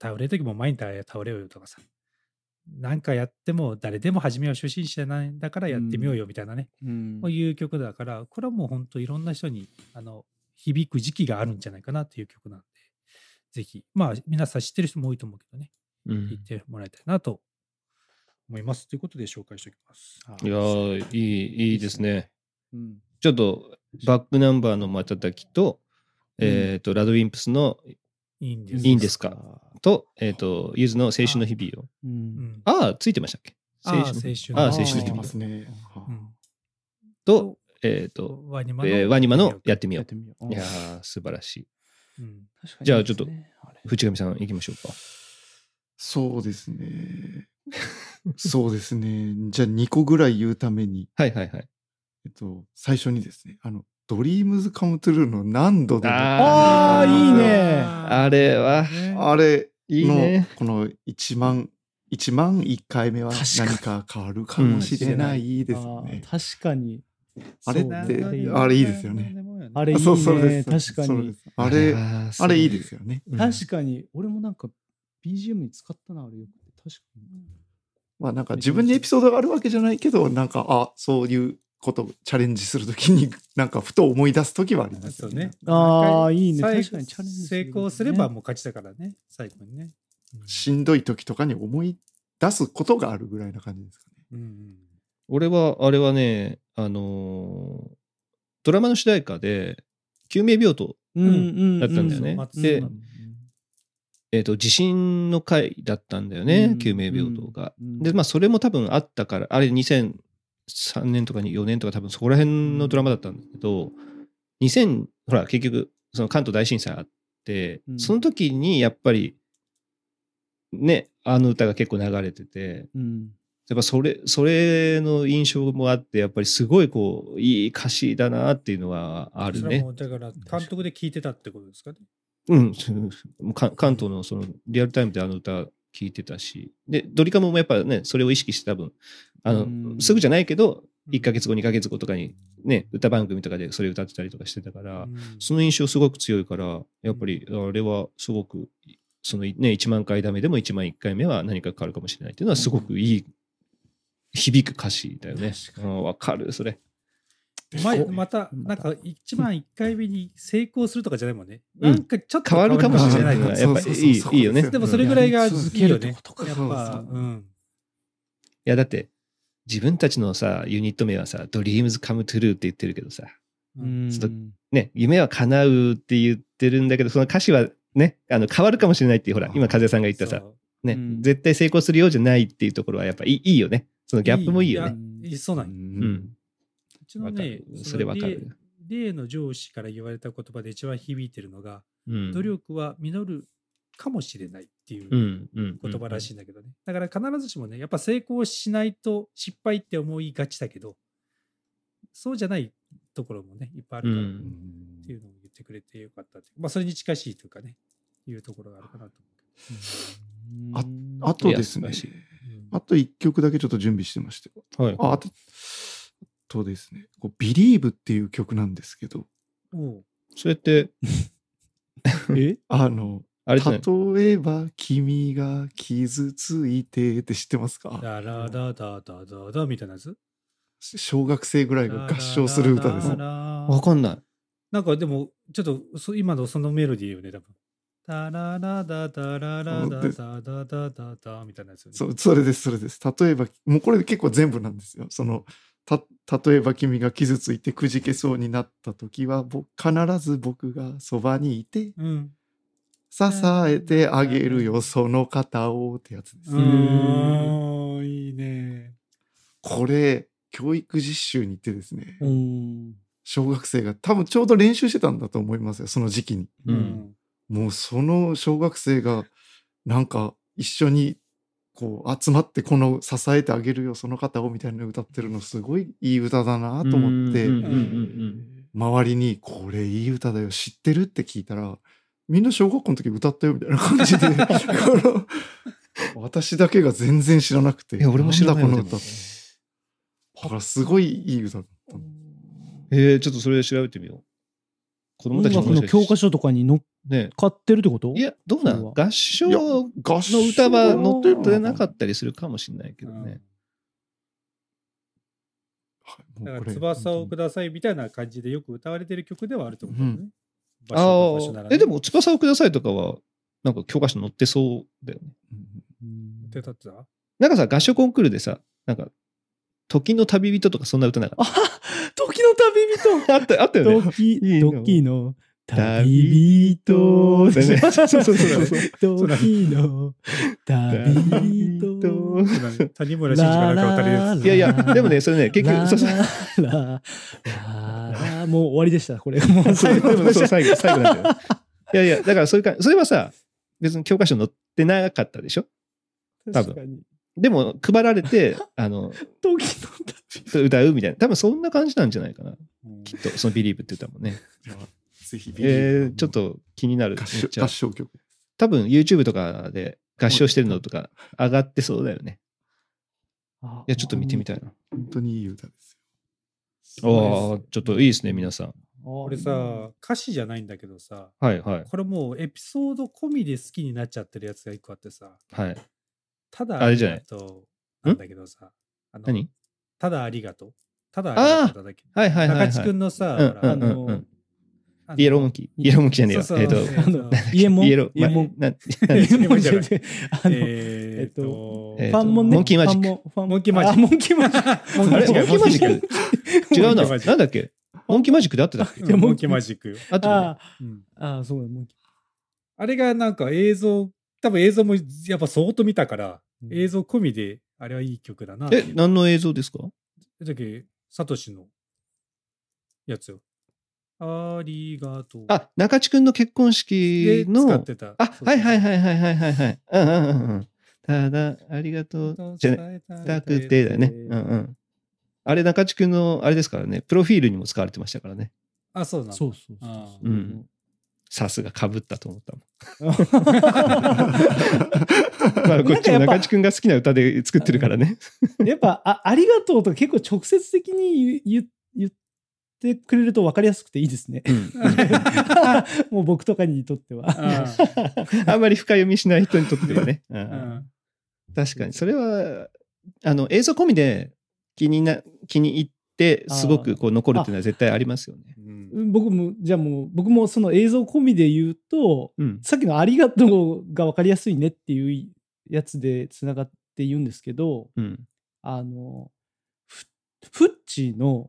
Speaker 2: 倒れる時も毎日倒れようよとかさ、なんかやっても誰でも初めは初心者なんだからやってみようよみたいなね、
Speaker 3: うん。
Speaker 2: こういう曲だから、これはもう本当いろんな人にあの響く時期があるんじゃないかなっていう曲なんで、ぜひ、まあ皆さん知ってる人も多いと思うけどね、
Speaker 1: うん。
Speaker 2: 聴いてもらいたいなと思います。ということで紹介しておきます。
Speaker 3: あ
Speaker 1: いやーい。い、いいですね。
Speaker 3: うん。
Speaker 1: ちょっと、バックナンバーの瞬きと、えっと、ラドウィンプスの、
Speaker 2: いいんです。
Speaker 1: いいんですか？と、えっと、ゆずの青春の日々を。ああ、ついてましたっけ？
Speaker 2: 青春
Speaker 1: ああ、青
Speaker 2: の
Speaker 4: ついて
Speaker 1: 春の日々
Speaker 4: ますね。
Speaker 2: うん
Speaker 1: と、えっと、
Speaker 2: ワニマの
Speaker 1: えーワニマのやってみよ
Speaker 3: やってみよう
Speaker 1: う。いやー、素晴らしい。
Speaker 2: うん
Speaker 3: 確かに
Speaker 1: じゃあちょっと
Speaker 3: いいですねあれ
Speaker 1: 藤上さん、行きましょうか。
Speaker 4: そうですね。そうですね。じゃあ2個ぐらい言うために、
Speaker 1: はいはいはい。
Speaker 4: えっと、最初にですね、あの、ドリームズカムトゥルーの何度でも
Speaker 3: あーいいね
Speaker 1: あれは
Speaker 2: ね
Speaker 4: あれの
Speaker 1: いいね。
Speaker 4: この1万1万1回目は何か変わるかもしれないです
Speaker 3: あ
Speaker 4: ね
Speaker 3: ー。確かに。
Speaker 4: あれって
Speaker 3: ね
Speaker 4: あれいいですよね
Speaker 3: あれいいね。
Speaker 4: です
Speaker 3: 確かに。
Speaker 4: あれ、
Speaker 1: は
Speaker 4: あれいいですよね。
Speaker 1: うん
Speaker 3: 確かに。俺もなんか BGM に使ったな、あれよく。確かに。
Speaker 4: まあなんか自分にエピソードがあるわけじゃないけど、なんか、あ、そういうことチャレンジするときに、なんかふと思い出すときはありますよね。
Speaker 3: ああ、いいね。確かにチャレンジす
Speaker 2: 成
Speaker 3: る
Speaker 2: 功すればもう勝ちだからね、最後にね。
Speaker 4: しんどい時とかに思い出すことがあるぐらいな感じですかね。
Speaker 2: うんうん
Speaker 1: 俺は、あれはね、あのードラマの主題歌で、救命病棟。だったんだよね
Speaker 3: うん
Speaker 1: で
Speaker 3: うん
Speaker 1: えっ、と、地震の回だったんだよね、
Speaker 3: うん
Speaker 1: 救命病棟が。
Speaker 3: うん
Speaker 1: で、まあ、それも多分あったから、あれ2003年とかに4年とか多分そこら辺のドラマだったんだけど、2000、ほら、結局、その関東大震災あって、
Speaker 3: うん
Speaker 1: その時にやっぱり、ね、あの歌が結構流れてて、
Speaker 3: うん。
Speaker 1: やっぱそれ、それの印象もあって、やっぱりすごいこう、いい歌詞だなっていうのはあるね
Speaker 2: だから監督で聞いてたってことですかね？
Speaker 1: うん、関東のそのリアルタイムであの歌聞いてたし、で、ドリカムもやっぱね、それを意識して多分、あの、
Speaker 3: うん。
Speaker 1: すぐじゃないけど、
Speaker 2: うん。
Speaker 1: 1ヶ月後、2ヶ月後とかにね、歌番組とかでそれ歌ってたりとかしてたから、
Speaker 2: うん。
Speaker 1: その印象すごく強いから、やっぱりあれはすごく、そのね、1万回ダメでも1万1回目は何か変わるかもしれないっていうのはすごくいい、響く歌詞だよね。うんわかる、それ。
Speaker 2: 前
Speaker 3: お。
Speaker 2: また、なんか一番一回目に成功するとかじゃないもんね。
Speaker 1: うん。
Speaker 2: なんかちょっと
Speaker 1: 変わるかもしれない
Speaker 2: かもしれ
Speaker 1: やっぱいいいいよね。
Speaker 2: でもそれぐらいがいい
Speaker 3: 続ける
Speaker 2: よね。やっ
Speaker 4: そう
Speaker 2: ぱ、
Speaker 4: そう
Speaker 2: うん。
Speaker 1: いや、だって、自分たちのさ、ユニット名はさ、Dreams Come True って言ってるけどさ、
Speaker 3: うん。
Speaker 1: ちょっとね、夢は叶うって言ってるんだけど、その歌詞はね、あの変わるかもしれないっていう、ほら、今、風さんが言ったさ、ね、
Speaker 3: うん。
Speaker 1: 絶対成功するようじゃないっていうところは、やっぱいいいいよね。そのギャップもいいよね。
Speaker 2: いいそうなんよ
Speaker 1: う
Speaker 4: うん
Speaker 2: ちのね
Speaker 1: それわかる。
Speaker 2: 例例の上司から言われた言葉で一番響いてるのが、
Speaker 1: うん。
Speaker 2: 努力は実るかもしれないっていう言葉らしいんだけどね。だから必ずしもね、やっぱ成功しないと失敗って思いがちだけど、そうじゃないところもね、いっぱいあるから、
Speaker 1: うん。
Speaker 2: っていうのを言ってくれてよかったっていう。まあ、それに近しいというかね、いうところがあるかなと思
Speaker 3: うん
Speaker 4: あとですね。あと一曲だけちょっと準備してまして。
Speaker 1: はい。
Speaker 4: あ、あと、あとですね、こう Believe っていう曲なんですけど、
Speaker 1: それって、
Speaker 3: え？
Speaker 4: あの、
Speaker 1: あれ
Speaker 4: 例えば君が傷ついてって知ってますか？
Speaker 2: ダラダダダダダみたいなやつ？
Speaker 4: 小学生ぐらいが合唱する歌です
Speaker 1: わかんない。
Speaker 2: なんかでも、ちょっとそ今のそのメロディーよね、多分。ダララダダララダダダダダダみたいなやつよね。
Speaker 4: そう、それです、それです。例えば、もうこれ結構全部なんですよ。その、た、例えば君が傷ついてくじけそうになった時は、ぼ必ず僕がそばにいて、
Speaker 2: うん。
Speaker 4: 支えてあげるよ、その方をってやつです。
Speaker 2: うーん、いいね。
Speaker 4: これ、教育実習に行ってですね、
Speaker 3: うん。
Speaker 4: 小学生が多分ちょうど練習してたんだと思いますよ、その時期に。
Speaker 1: う
Speaker 2: うんん。
Speaker 4: もうその小学生がなんか一緒にこう集まってこの支えてあげるよその方をみたいなの歌ってるのすごいいい歌だなと思って。周りにこれいい歌だよ知ってるって聞いたらみんな小学校の時歌ったよみたいな感じで。この私だけが全然知らなくて
Speaker 1: いや俺も知らな
Speaker 4: この歌。だからすごいいい歌だったの
Speaker 1: えー、ちょっとそれ調べてみよう。子供
Speaker 3: 音
Speaker 1: たち
Speaker 3: 楽の教科書とかに乗っ
Speaker 1: ね。
Speaker 3: かってるってこと？
Speaker 1: いや、どうな
Speaker 3: それは
Speaker 1: の合唱の歌は載
Speaker 4: って
Speaker 1: なかったりするかもしれないけどね。
Speaker 4: はいも
Speaker 2: だから
Speaker 4: うこれ
Speaker 2: 翼をくださいみたいな感じでよく歌われてる曲ではあるってことだね。
Speaker 4: うん
Speaker 2: 場所場所ならね
Speaker 1: ああ、え、でも、翼をくださいとかは、なんか教科書載ってそうだよね。
Speaker 4: うん
Speaker 1: なんかさ、合唱コンクールでさ、なんか、時の旅人とかそんな歌なかっ
Speaker 3: あ時の旅
Speaker 1: た。あった、あったよね。
Speaker 3: 時
Speaker 1: の
Speaker 3: 旅人
Speaker 1: そうそうそうそう。
Speaker 3: 時の旅人
Speaker 1: 人
Speaker 2: 谷村新司がなんか歌れるやつ。
Speaker 1: いやいや、でもね、それね、結局、そうそう。
Speaker 3: もう終わりでした、これ。もう最後
Speaker 1: 最後、最後なんだよ。いやいや、だからそういうか、それはさ、別に教科書載ってなかったでしょ？多分
Speaker 3: 確かに
Speaker 1: でも、配られて、あの、
Speaker 3: 時の
Speaker 1: 歌うみたいな。多分そんな感じなんじゃないかな。
Speaker 2: うん
Speaker 1: きっと、その Believe って歌もね。
Speaker 4: ぜひ
Speaker 1: えー、ちょっと気になる。
Speaker 4: 合唱合唱曲
Speaker 1: 多分 YouTube とかで合唱してるのとか上がってそうだよね。
Speaker 3: あ
Speaker 1: いや、ちょっと見てみたいな。
Speaker 4: 本当にいい歌です
Speaker 1: おおちょっといいですね、皆さん。
Speaker 2: これさ、歌詞じゃないんだけどさ、
Speaker 1: はいはい。
Speaker 2: これもうエピソード込みで好きになっちゃってるやつが一個あってさ、
Speaker 1: はい。
Speaker 2: ただ
Speaker 1: あれじゃない？
Speaker 2: となんだけどさ、あの
Speaker 1: 何？
Speaker 2: ただありがとう。ただありがとうだけ。
Speaker 1: はいはいはい、はい。
Speaker 2: 中地君のさ、
Speaker 1: うん
Speaker 2: ほら
Speaker 1: うんうんうん
Speaker 2: あの
Speaker 1: イエローモンキー。イエローモンキーじゃねえよ。
Speaker 2: そうそう。
Speaker 1: えっと、
Speaker 3: あのイエモン
Speaker 1: イエロー、
Speaker 3: イエモン。
Speaker 1: なな
Speaker 3: イエモンじゃ
Speaker 2: えーっと、
Speaker 1: えー
Speaker 3: ファンモンね。
Speaker 1: モンキーマジック。
Speaker 3: モン
Speaker 2: キーマジック。
Speaker 3: あモンキーマジック。
Speaker 1: あれ？モンキーマジック。違うな。なんだっけ？モンキーマジックで合ってたっけ？
Speaker 2: うんモンキー。マジックよ。
Speaker 1: あと、
Speaker 3: あ
Speaker 2: うん。
Speaker 3: あ、そうだ、モンキ
Speaker 2: あれがなんか映像、多分映像もやっぱ相当見たから、
Speaker 3: うん。
Speaker 2: 映像込みで、あれはいい曲だな。
Speaker 1: え、何の映像ですか？
Speaker 2: だっけ、サトシのやつよ。ありがとう。
Speaker 1: あ、中地君の結婚
Speaker 2: で
Speaker 1: 式
Speaker 2: 使
Speaker 1: の
Speaker 2: っ、てた。
Speaker 1: あ、はいはいはいはいはいはいはい。うんうんうんうん。ただ、ありがとう。じゃね、たくてだよね。うんうん。あれ、中地君の、あれですからね、プロフィールにも使われてましたからね。
Speaker 2: あ、そうなの。
Speaker 3: そうそうそう。
Speaker 1: んさすが被ったと思ったもん。まあ、こっちも中地君が好きな歌で作ってるからね。
Speaker 3: やっぱあ、ありがとうとか結構直接的に言言言ってくれると分かりやすくていいですね。
Speaker 1: うん
Speaker 3: もう僕とかにとっては。
Speaker 2: あ
Speaker 1: あんまり深読みしない人にとってはね。確かに。それは、あの、映像込みで気にな、気に入って、すごくこう残るっていうのは絶対ありますよね。
Speaker 2: うん
Speaker 3: 僕も、じゃあもう、僕もその映像込みで言うと、
Speaker 1: うん。
Speaker 3: さっきのありがとうが分かりやすいねっていうやつでつながって言うんですけど、
Speaker 1: うん。
Speaker 3: あの、フフッチの
Speaker 1: うん。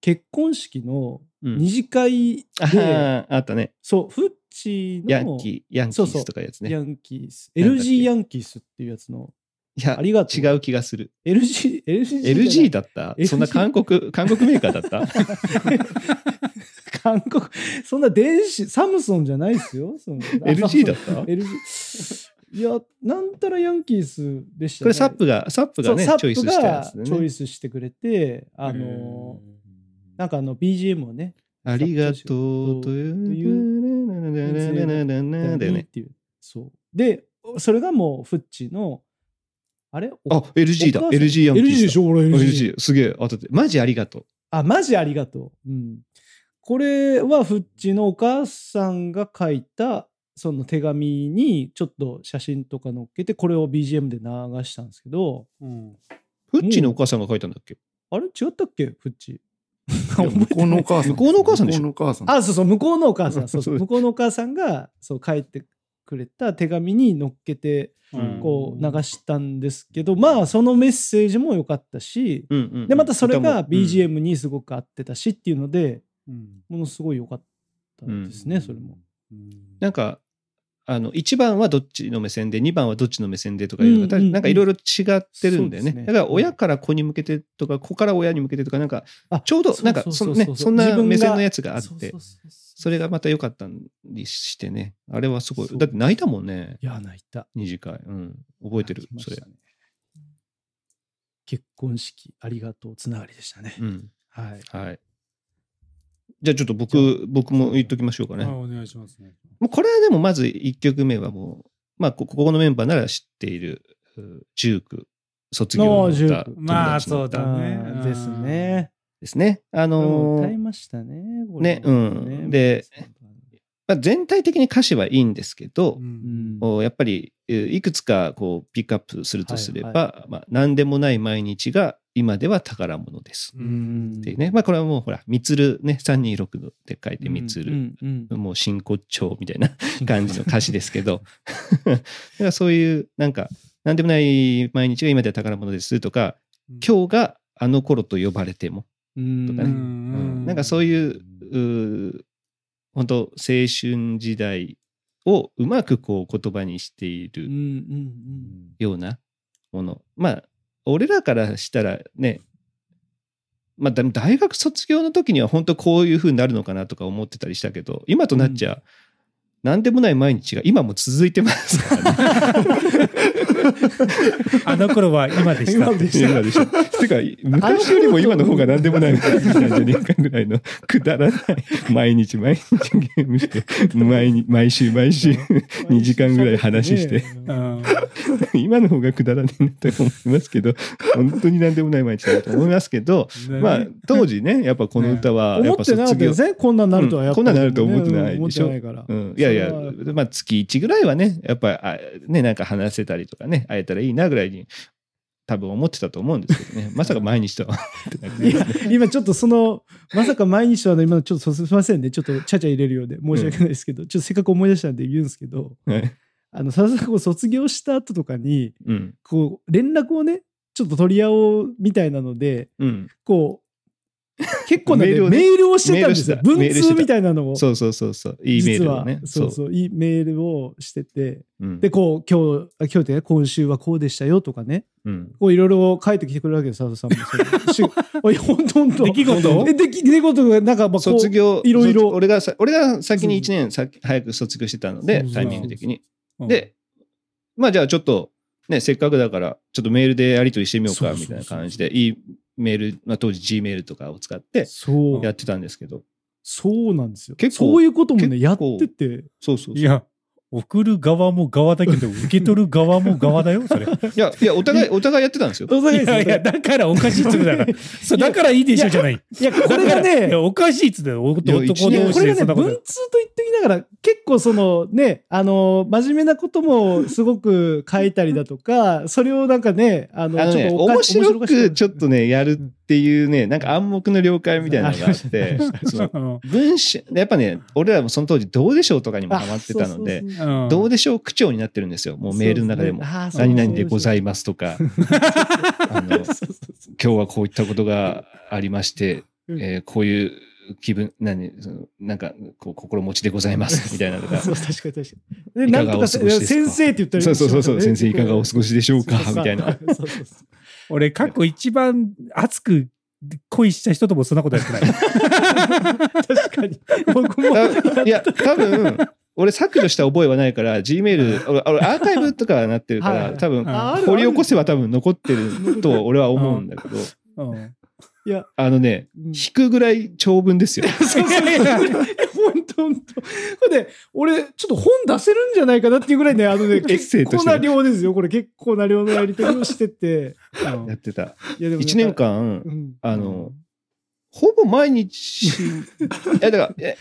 Speaker 3: 結婚式の
Speaker 1: うん
Speaker 3: 二次会
Speaker 1: あ
Speaker 3: で、
Speaker 1: はあったね。
Speaker 3: そう、フッチの
Speaker 1: ヤンキー、ヤンキースとかやつね。
Speaker 3: ヤンキース、LG ヤンキースっていうやつの、
Speaker 1: いや
Speaker 3: あ、りがとう。
Speaker 1: 違う気がする。
Speaker 3: LG、LG
Speaker 1: LG だった
Speaker 3: ？LG
Speaker 1: そんな韓国、韓国メーカーだった？
Speaker 3: 韓国、そんな電子、サムソンじゃないですよ。
Speaker 1: ?LG だった？
Speaker 3: LG。いや、なんたらヤンキースでした、ね。
Speaker 1: これサップが、サップがね、チョイス
Speaker 3: プ
Speaker 1: したやつで
Speaker 3: がチョイ
Speaker 1: ね。
Speaker 3: スしてくれて、あの、なんかあの BGM をね、
Speaker 1: ありがとうという。だよね。
Speaker 3: そう。で、それがもうフッチの、あれ
Speaker 1: あ、LG だ。LG ヤンキースだ。
Speaker 3: LG でしょ俺 LG。
Speaker 1: LG。すげえ。あ、だって、マジありがとう。
Speaker 3: あ、マジありがとう。うん。これはフッチのお母さんが書いたその手紙にちょっと写真とか載っけてこれを BGM で流したんですけど、
Speaker 2: うん。
Speaker 1: フッチのお母さんが書いたんだっけ？
Speaker 3: あれ？違ったっけ？フッチ。
Speaker 4: 向こうのお母さん。
Speaker 1: 向こうのお母さんでしょ？
Speaker 4: 向こうのお母さん。
Speaker 3: あ、そうそう、向こうのお母さん。そうそう向こうのお母さんがそう書いてくれた手紙に載っけて
Speaker 2: うん。
Speaker 3: こう流したんですけど、まあそのメッセージも良かったし、
Speaker 1: うんうんうん。
Speaker 3: でまたそれが BGM にすごく合ってたしっていうので、
Speaker 2: うん。
Speaker 3: ものすごい良かったですね、
Speaker 2: うん。
Speaker 3: それも。
Speaker 2: うん。
Speaker 1: なんか、あの、1番はどっちの目線で、2番はどっちの目線でとかいうのが、
Speaker 3: うんうんうん
Speaker 1: なんかいろいろ違ってるんだよね。
Speaker 3: ね
Speaker 1: だから親から子に向けてとか、子から親に向けてとか、なんか、
Speaker 3: あ
Speaker 1: ちょうど、なんか、
Speaker 3: そ
Speaker 1: んな目線のやつがあって
Speaker 3: そ
Speaker 1: れがまた良かったりしてね。あれはすごい。だって泣いたもんね。
Speaker 3: いや、泣いた。
Speaker 1: 二次会。うん。覚えてる？
Speaker 3: 泣き、ま
Speaker 1: それ
Speaker 3: 結婚式ありがとうつながりでしたね。
Speaker 1: うん。
Speaker 3: はい。
Speaker 1: はい。じゃあちょっと僕、僕も言っときましょうかね。
Speaker 2: あお願いしますね。
Speaker 1: もうこれはでもまず1曲目はもう、まあ、こここのメンバーなら知っている、うジューク、卒業の歌
Speaker 2: まあそうだね
Speaker 3: ですね。
Speaker 1: ですね。あのー
Speaker 3: 歌いましたね。こ
Speaker 1: ねうんでまあ、全体的に歌詞はいいんですけど
Speaker 2: う、
Speaker 3: うん。
Speaker 1: やっぱりえーいくつかこうピックアップするとすれば、
Speaker 3: はいはい。
Speaker 1: まあ、何でもない毎日が今では宝物です。
Speaker 2: う
Speaker 3: うん。
Speaker 1: っていうね。まあこれはもうほら、みつるね、326のって書いてみつる。
Speaker 3: うんうん。
Speaker 1: もう真骨頂みたいな 感じの歌詞ですけど、だからそういう、なんか、何でもない毎日が今では宝物ですとか、今日があの頃と呼ばれても、
Speaker 3: うん。
Speaker 1: とかね。うん。なんかそういう、本当青春時代をうまくこう言葉にしている
Speaker 3: ん
Speaker 1: ようなもの。まあ、俺らからしたらね、まあ、だ大学卒業の時には本当こういう風になるのかなとか思ってたりしたけど、今となっちゃ、何でもない毎日が今も続いてますからね。
Speaker 2: あの頃は今でした。
Speaker 3: 今でした。
Speaker 1: 今でしょ。てか、昔よりも今の方が何でもない。みたいなんじゃねえかぐらいの、くだらない。毎日毎日ゲームして、毎日毎週毎週2時間ぐらい話して、
Speaker 2: うん。
Speaker 1: 今の方がくだらねえなと思いますけど、本当に何でもない毎日だと思いますけど、まあ、当時ね、やっぱこの歌は、やっぱ
Speaker 3: 思ってなかった
Speaker 1: 卒業
Speaker 3: ね。こんなんなるとはやっぱり、
Speaker 1: うんこんなんなると思ってないでしょ。うん、いやいやまあ月1ぐらいはね、やっぱり、あね、なんか話せたりとかね、会えたらいいなぐらいに、多分思ってたと思うんですけどね。まさか毎日とは
Speaker 3: 今ちょっとその、まさか毎日はね今ちょっとすみませんね。ちょっとちゃちゃ入れるようで申し訳ないですけど、ちょっとせっかく思い出したんで言うんですけど、
Speaker 1: はい
Speaker 3: あの、佐々さんが卒業した後とかに、
Speaker 1: うん。
Speaker 3: こう、連絡をね、ちょっと取り合おうみたいなので、
Speaker 1: うん。
Speaker 3: こう、結構なね、
Speaker 1: メールをね
Speaker 3: メールをしてたんですよ。文通みたいなのを。
Speaker 1: そうそうそうそう。いいメールをね。
Speaker 3: そうそう、いいメールをしてて、
Speaker 1: うん。
Speaker 3: で、こう、今日、あ今日ってね、今週はこうでしたよとかね、
Speaker 1: うん。
Speaker 3: こういろいろ書いてきてくれるわけです、佐藤さんも。しおいほんとほんと。
Speaker 2: 出来事？
Speaker 3: え、出来事が、なんか、まあ、
Speaker 1: 卒業、
Speaker 3: いろいろ
Speaker 1: 卒俺がさ、俺が先に1年先早く卒業してたのでタイミング的に。
Speaker 2: うん
Speaker 1: で、まあじゃあちょっと、ね、せっかくだから、ちょっとメールでやり取りしてみようか、みたいな感じで、いいメール、まあ当時 G メールとかを使って
Speaker 3: そう
Speaker 1: やってたんですけど、
Speaker 3: そうなんですよ。
Speaker 1: 結構
Speaker 3: そういうこともね、やってて。
Speaker 1: そうそうそう。
Speaker 2: いや、送る側も側だけど、受け取る側も側だよ、それ。い
Speaker 1: いや、いや、お互い、お互いやってたんですよ。
Speaker 3: お互いですよ
Speaker 2: やいや、だからおかしいっつうんだから。そうだからいいでしょじゃない。
Speaker 3: いや、これがね、
Speaker 2: おかしいっつうんだよ。男同士
Speaker 3: これがね、
Speaker 2: でそんなこと。
Speaker 3: 文通と言ってきながら、結構そのね、あの、真面目なこともすごく書いたりだとか、それをなんかね、あの、
Speaker 1: あのね、
Speaker 3: おか
Speaker 1: 面白くちょっとね、やるっていうね、なんか暗黙の了解みたいなのがあって、文章、やっぱね、俺らもその当時、どうでしょうとかにもハマってたので、どうでしょう口調になってるんですよ。もうメールの中でも。何々でございますとか、あの今日はこういったことがありまして、
Speaker 3: うん。
Speaker 1: えーこういう気分、何、そのなんか、こう、心持ちでございます、みたいなのが。
Speaker 3: そう確かに確かに。とか先生って言ったり
Speaker 1: そうそうそう先生いかがお過ごしでしょうか？みたいな。
Speaker 2: 俺、過去一番熱く恋した人ともそんなことやってない。
Speaker 3: 確かに。僕も。
Speaker 1: たいや、多分、俺削除した覚えはないから、Gmail、俺俺アーカイブとかなってるか
Speaker 3: はい
Speaker 1: ら、多分、掘り起こせば多分残ってると俺は思うんだけど、
Speaker 2: うん
Speaker 3: いや、
Speaker 1: あのね、
Speaker 3: うん
Speaker 1: 引くぐらい長文ですよ。
Speaker 3: そうそう。本当本当。これで、俺、ちょっと本出せるんじゃないかなっていうぐらいね、あのね、結構な量ですよ。これ結構な量のやり取りをしてて。
Speaker 1: やってた。
Speaker 3: いやでも
Speaker 1: 1年間、
Speaker 3: うん
Speaker 1: あの、ほぼ毎日、いや、だから、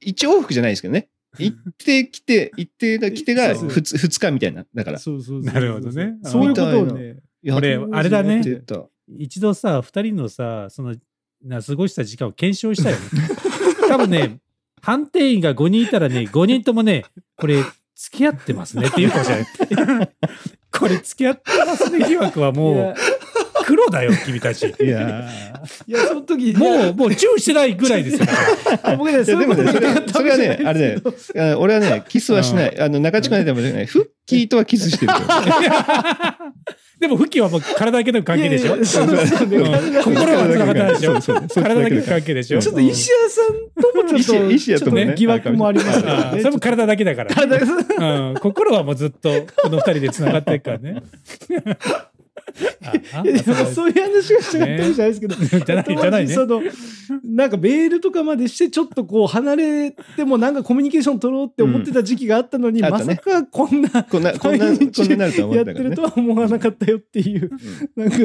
Speaker 1: 一往復じゃないですけどね。行ってきて、行ってが来てが
Speaker 3: そう
Speaker 1: ふつ二日みたいな。だから。
Speaker 3: そうそうそう
Speaker 2: なるほどね
Speaker 3: そういうことをね。
Speaker 2: 俺あれだね一度さ、二人のさ、その、な過ごした時間を検証したよね。多分ね、判定員が5人いたらね、5人ともね、これ、付き合ってますねって言うかもしれない。これ、付き合ってますね疑惑はいも
Speaker 3: や
Speaker 2: う、黒だよ、君たち。
Speaker 1: いや
Speaker 3: いや、その時、
Speaker 2: もう、もう、チューしてないぐらいですよ。
Speaker 3: う、僕ね、
Speaker 1: いや
Speaker 3: そういうこと
Speaker 1: でもねそれはね
Speaker 3: わけじゃないですけど
Speaker 1: ーあ俺はね、キスはしない。あの、中地区内でもね、フッキーとはキスしてるよ。
Speaker 2: でも、フッキーはもう体だけの関係でしょ？心は繋がってないでしょ？体だけの関係でしょ？
Speaker 3: ちょっと石谷さんともちょっと、
Speaker 1: 石石谷ともね
Speaker 3: 疑惑もありますからね。
Speaker 2: ああそれも体だけだから。
Speaker 3: 体が
Speaker 2: うん、心はもうずっとこの二人で繋がってるからね。
Speaker 3: そういう話がしたかったわけじゃないですけど、
Speaker 2: じゃない、じゃないね。
Speaker 3: そのなんかメールとかまでしてちょっとこう離れてもなんかコミュニケーション取ろうって思ってた時期があったのに、まさ
Speaker 1: うん。あったね。
Speaker 3: かこんな
Speaker 1: こんな、こんな、
Speaker 3: や
Speaker 1: っ
Speaker 3: てると。は思わなかったよっていう、なんか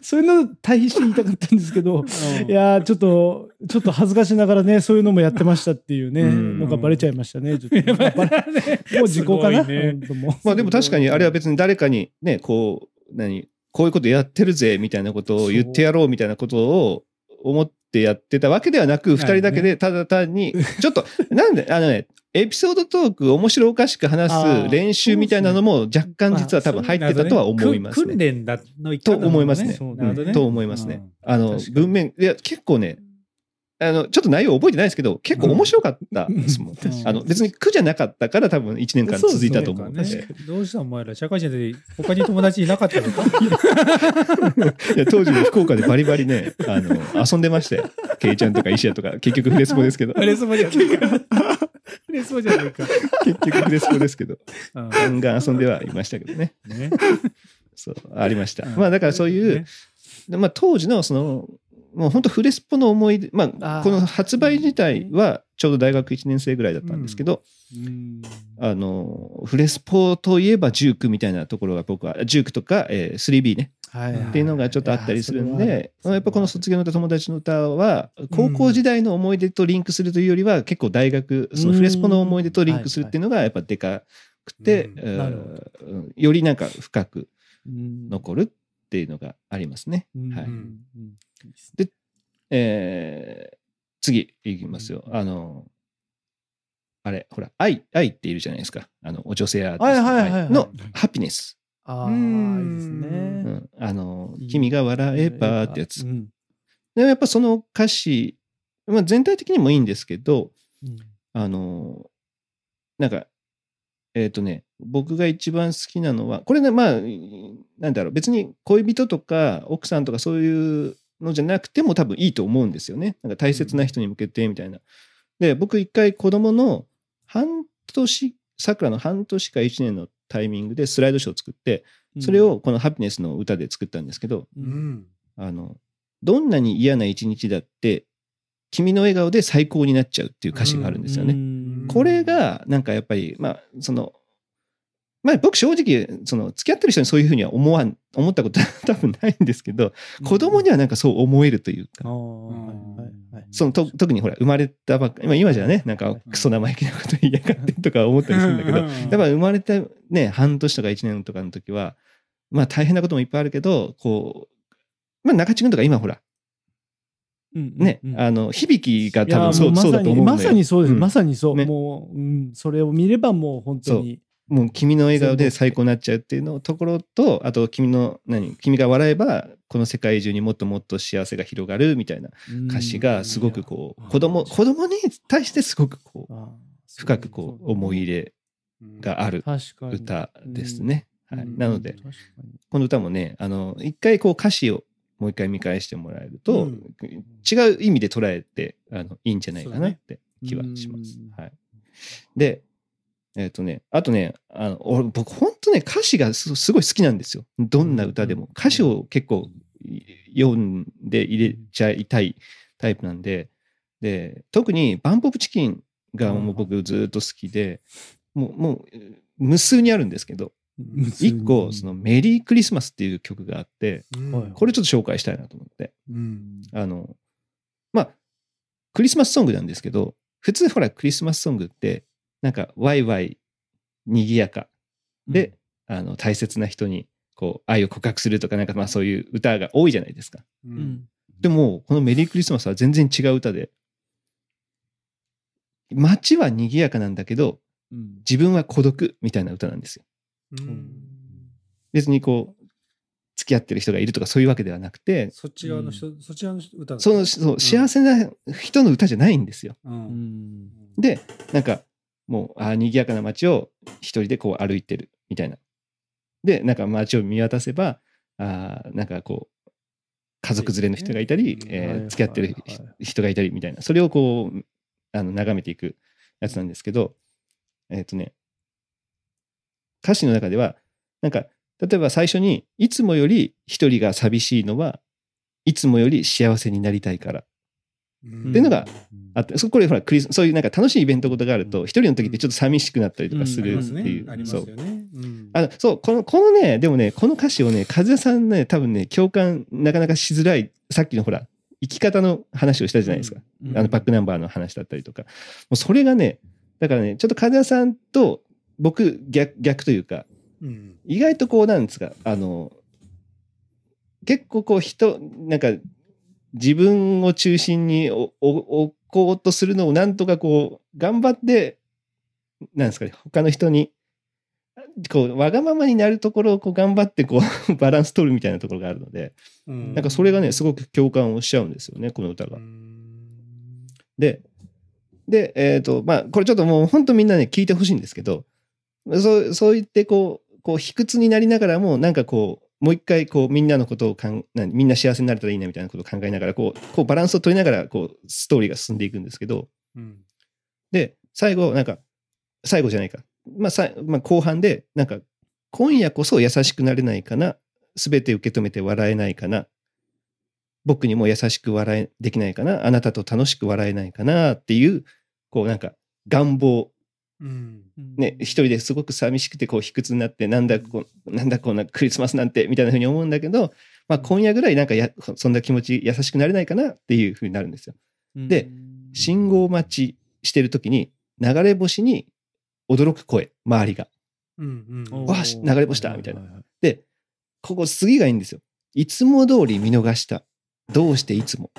Speaker 3: そういうの対比して言いたかったんですけど、
Speaker 2: うん。
Speaker 3: いやーちょっとちょっと恥ずかしながらねそういうのもやってましたっていうね、
Speaker 1: うん。
Speaker 3: のがバレちゃいましたね。ちょっと もう時効かな。
Speaker 2: ね。
Speaker 1: まあでも確かにあれは別に誰かにね、こう、何、こういうことやってるぜみたいなことを言ってやろうみたいなことを思ってやってたわけではなく、二人だけでただ単に、ちょっと、なんで、あのね、エピソードトーク、面白おかしく話す練習みたいなのも若干実は多分入ってたとは思います
Speaker 2: 訓
Speaker 1: ね。
Speaker 2: 練だ
Speaker 1: と思いますね。と思いますね。あの文面、いや、結構ね、あの、ちょっと内容覚えてないですけど、結構面白かったですもん。
Speaker 2: うん
Speaker 1: あの、別に苦じゃなかったから多分1年間続いたと思うんで。
Speaker 2: ねどうしたお前ら社会人で他に友達いなかったのか？
Speaker 1: いや、当時も福岡でバリバリね、あの、遊んでましたよ。ケイちゃんとか石谷とか、結局フレスポですけど。
Speaker 2: あれそこにはフレスポじゃねえか。
Speaker 1: 結局フレスコですけど、
Speaker 2: うん
Speaker 1: ガンガン遊んではいましたけどね。
Speaker 2: ね。
Speaker 1: そう、ありました。
Speaker 2: うん
Speaker 1: まあだからそういう、
Speaker 2: ね
Speaker 1: でまあ、当時のその、もう本当フレスポの思い出、まあ、この発売自体はちょうど大学1年生ぐらいだったんですけど、
Speaker 2: うん。
Speaker 1: あの、フレスポといえばジュークみたいなところが僕は、ジュークとか、えー 3B ね、
Speaker 3: はい
Speaker 2: うん
Speaker 1: っていうのがちょっとあったりするんで、まあやっぱこの卒業の歌友達の歌は、高校時代の思い出とリンクするというよりは、結構大学、そのフレスポの思い出とリンクするっていうのがやっぱでかくて、よりなんか深く
Speaker 3: うん。
Speaker 1: 残るっていうのがありますね。
Speaker 3: うん
Speaker 1: はい
Speaker 2: うん
Speaker 1: えー次いきますよ。あの、あれ、ほら、愛、愛っているじゃないですか。あの、女性アーティスト
Speaker 3: はいはいはいはい
Speaker 1: のハピネス。
Speaker 3: ああ、
Speaker 2: うん
Speaker 3: いいです
Speaker 1: う
Speaker 3: ね。
Speaker 1: ん、あの君が笑えばってやつ
Speaker 3: う。ん
Speaker 1: でもやっぱその歌詞、まあ、全体的にもいいんですけど、
Speaker 3: うん
Speaker 1: あの、なんか、えっ、とね、僕が一番好きなのは、これね、まあ、なんだろう、別に恋人とか奥さんとかそういうのじゃなくても多分いいと思うんですよね。なんか大切な人に向けてみたいな。で、僕一回子供の半年、さくらの半年か1年のタイミングでスライドショーを作って、それをこのハピネスの歌で作ったんですけど、
Speaker 3: う
Speaker 2: うんん。
Speaker 1: あの、どんなに嫌な一日だって、君の笑顔で最高になっちゃうっていう歌詞があるんですよね。
Speaker 3: ね
Speaker 1: これが、なんかやっぱり、まあ、その、まあ僕正直、その、付き合ってる人にそういうふうには思わん、思ったことは多分ないんですけど、子供にはなんかそう思えるというか。そのと特にほら、生まれたばっか、今今じゃね、なんかクソ生意気なこと言いやがってとか思ったりするんだけど、
Speaker 2: うん
Speaker 1: やっぱ生まれたね、半年とか1年とかの時は、まあ大変なこともいっぱいあるけど、こう、まあ中地君とか今ほら、ね、あの、響きが多分そうそうだと思うんだよ。
Speaker 3: まさにそうです。
Speaker 1: ん
Speaker 3: まさにそう。
Speaker 1: ね
Speaker 3: もう、うん、それを見ればもう本当に。
Speaker 1: もう君の笑顔で最高になっちゃうっていうのところと、あと君の、何、君が笑えば、この世界中にもっともっと幸せが広がるみたいな歌詞がすごくこう、子供、子供に対してすごくこう、深くこう、思い入れがある歌ですね。はい。
Speaker 3: うん。
Speaker 1: なので、この歌もね、あの、一回こう歌詞をもう一回見返してもらえると、
Speaker 2: うん。
Speaker 1: 違う意味で捉えて、あの、いいんじゃないかなって気はします。
Speaker 3: うん。
Speaker 1: はい。で、えっ、とね、あとね、あの俺僕本当ね、歌詞がすすごい好きなんですよ。どんな歌でも。歌詞を結構い読んで入れちゃいたいタイプなんで、で、特にバンポブチキンがもう僕ずっと好きで、もう、もう、無数にあるんですけど、一個、そのメリークリスマスっていう曲があって、
Speaker 2: うん
Speaker 1: これちょっと紹介したいなと思って。
Speaker 2: うん
Speaker 1: あの、まあ、クリスマスソングなんですけど、普通ほらクリスマスソングって、なんかワイワイ、賑やか。で、あの、大切な人に、こう、愛を告白するとか、なんかまあそういう歌が多いじゃないですか。
Speaker 2: う
Speaker 3: うん。ん。
Speaker 1: でも、このメリークリスマスは全然違う歌で、街は賑やかなんだけど、
Speaker 3: うん。
Speaker 1: 自分は孤独みたいな歌なんですよ。
Speaker 2: うん。
Speaker 1: 別にこう、付き合ってる人がいるとかそういうわけではなくて、
Speaker 2: そっち側の人、そっち側の歌だ
Speaker 1: そのそう幸せな人の歌じゃないんですよ。
Speaker 2: う
Speaker 3: うんん。
Speaker 1: で、なんか、もう、あー賑やかな街を一人でこう歩いてるみたいな。で、なんか街を見渡せば、あーなんかこう、家族連れの人がいたり、
Speaker 2: うん
Speaker 1: えー
Speaker 3: はい
Speaker 1: 付き合ってる人がいたりみたいな。それをこう、あの眺めていくやつなんですけど、えっ、とね、歌詞の中では、なんか、例えば最初に、いつもより一人が寂しいのは、いつもより幸せになりたいから。
Speaker 2: うん。
Speaker 1: っていうのがあって、そこれほらクリス、そういうなんか楽しいイベントことがあると、一人の時ってちょっと寂しくなったりとかするっていう。。
Speaker 2: ね。あ
Speaker 1: のそうこの、このね、でもね、この歌詞をね、和也さんね、多分ね、共感なかなかしづらい、さっきのほら、生き方の話をしたじゃないですか。
Speaker 3: うん。
Speaker 1: あのバックナンバーの話だったりとか。もうそれがね、だからね、ちょっと和也さんと僕逆、逆というか、
Speaker 2: うん。
Speaker 1: 意外とこうなんですかあの結構こう人なんか自分を中心に置こうとするのをなんとかこう頑張ってなんですかね他の人にこうわがままになるところをこう頑張ってこう バランス取るみたいなところがあるので
Speaker 2: うん
Speaker 1: なんかそれがねすごく共感をしちゃうんですよねこの歌が
Speaker 2: う。ん
Speaker 1: で、で、えっ、と、まあ、これちょっともう本当みんなね、聞いてほしいんですけど、そう、そう言ってこう、こう、卑屈になりながらも、なんかこう、もう一回こう、みんなのことをかん、なみんな幸せになれたらいいなみたいなことを考えながら、こう、こうバランスを取りながら、こう、ストーリーが進んでいくんですけど、
Speaker 2: うん
Speaker 1: で、最後、なんか、最後じゃないか。まあ、さまあ、後半で、なんか、今夜こそ優しくなれないかな。すべて受け止めて笑えないかな。僕にも優しく笑え、できないかな。あなたと楽しく笑えないかなっていう、こうなんか、願望。
Speaker 2: うん。
Speaker 1: ね、一人ですごく寂しくて、こう、卑屈になって、なんだこ、なんだこんなクリスマスなんて、みたいなふうに思うんだけど、まあ、今夜ぐらいなんかや、そんな気持ち優しくなれないかなっていうふうになるんですよ。で信号待ちしてる時に流れ星に驚く声周りが
Speaker 2: うん。うん。
Speaker 1: わあし流れ星だみたいな。でここ次がいいんですよいつも通り見逃したどうしていつも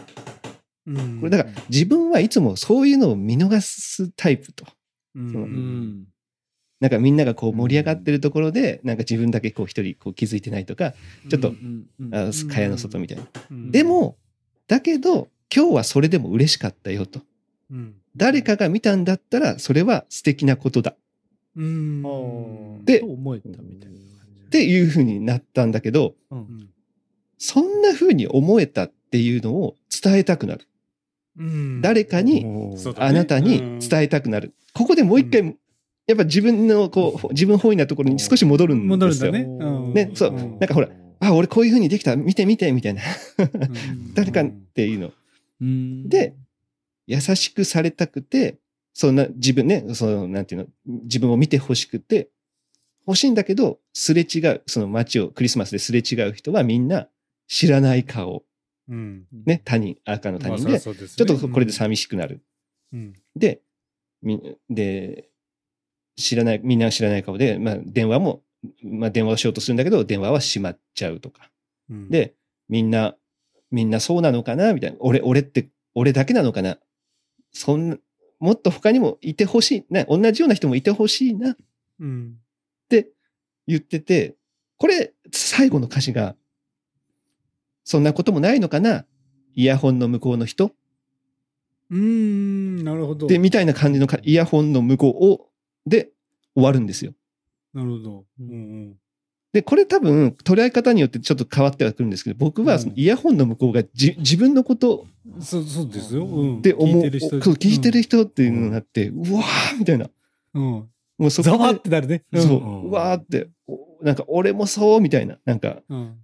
Speaker 2: うん。
Speaker 1: これだから自分はいつもそういうのを見逃すタイプと。なんかみんながこう盛り上がってるところでなんか自分だけこう一人こう気づいてないとかちょっとあ蚊帳の外みたいな。
Speaker 2: うん。
Speaker 1: で、もだけど今日はそれでも嬉しかったよと。
Speaker 2: うん。
Speaker 1: 誰かが見たんだったらそれは素敵なことだ。
Speaker 2: うん。
Speaker 1: で
Speaker 3: と思えたみたいな感じ。
Speaker 1: っていうふうになったんだけど
Speaker 2: うん、
Speaker 1: そんな風に思えたっていうのを伝えたくなる。
Speaker 2: うん。
Speaker 1: 誰かに、あなたに伝えたくなる。ここでもう一回、
Speaker 2: う
Speaker 1: やっぱ自分のこう、自分本位なところに少し戻るんですよ。
Speaker 2: 戻るんだね。うん
Speaker 1: ねそう
Speaker 2: うん
Speaker 1: なんかほら、あ、俺こういう風にできた、見て見て、みたいな。
Speaker 2: うん
Speaker 1: 誰かっていうの。
Speaker 3: うん
Speaker 1: で、優しくされたくて、そんな自分ね、その、なんていうの、自分を見てほしくて、欲しいんだけど、すれ違う、その街をクリスマスですれ違う人はみんな知らない顔。
Speaker 2: うん。
Speaker 1: ね、他人、赤の他人
Speaker 2: まあ
Speaker 1: で、ちょっとこれで寂しくなる。
Speaker 2: うん。
Speaker 1: で、みで、知らない、みんなが知らない顔で、まあ、電話も、まあ、電話をしようとするんだけど、電話は閉まっちゃうとか。
Speaker 2: うん、
Speaker 1: で、みんな、みんなそうなのかな？みたいな。俺、俺って、俺だけなのかな？そんな、もっと他にもいてほしい。ね、同じような人もいてほしいなっ
Speaker 2: うん。
Speaker 1: て言ってて、これ、最後の歌詞が、そんなこともないのかな？イヤホンの向こうの人？
Speaker 2: うーん、なるほど。
Speaker 1: で、みたいな感じのかイヤホンの向こうを、で、終わるんですよ。
Speaker 2: なるほど。うん
Speaker 1: で、これ多分、捉え方によってちょっと変わってはくるんですけど、僕はそのイヤホンの向こうがじ自分のこと
Speaker 2: うん。そう、そうですよ。うん。
Speaker 1: って思う、
Speaker 2: 聞いてる人。
Speaker 1: そう聞いてる人っていうのになって、うわーみたいな。
Speaker 2: うん。
Speaker 1: もうそこで
Speaker 2: ざわってなるね。
Speaker 1: そう、
Speaker 4: うん
Speaker 1: うわーって、おなんか俺もそうみたいな、なんか、
Speaker 2: うん。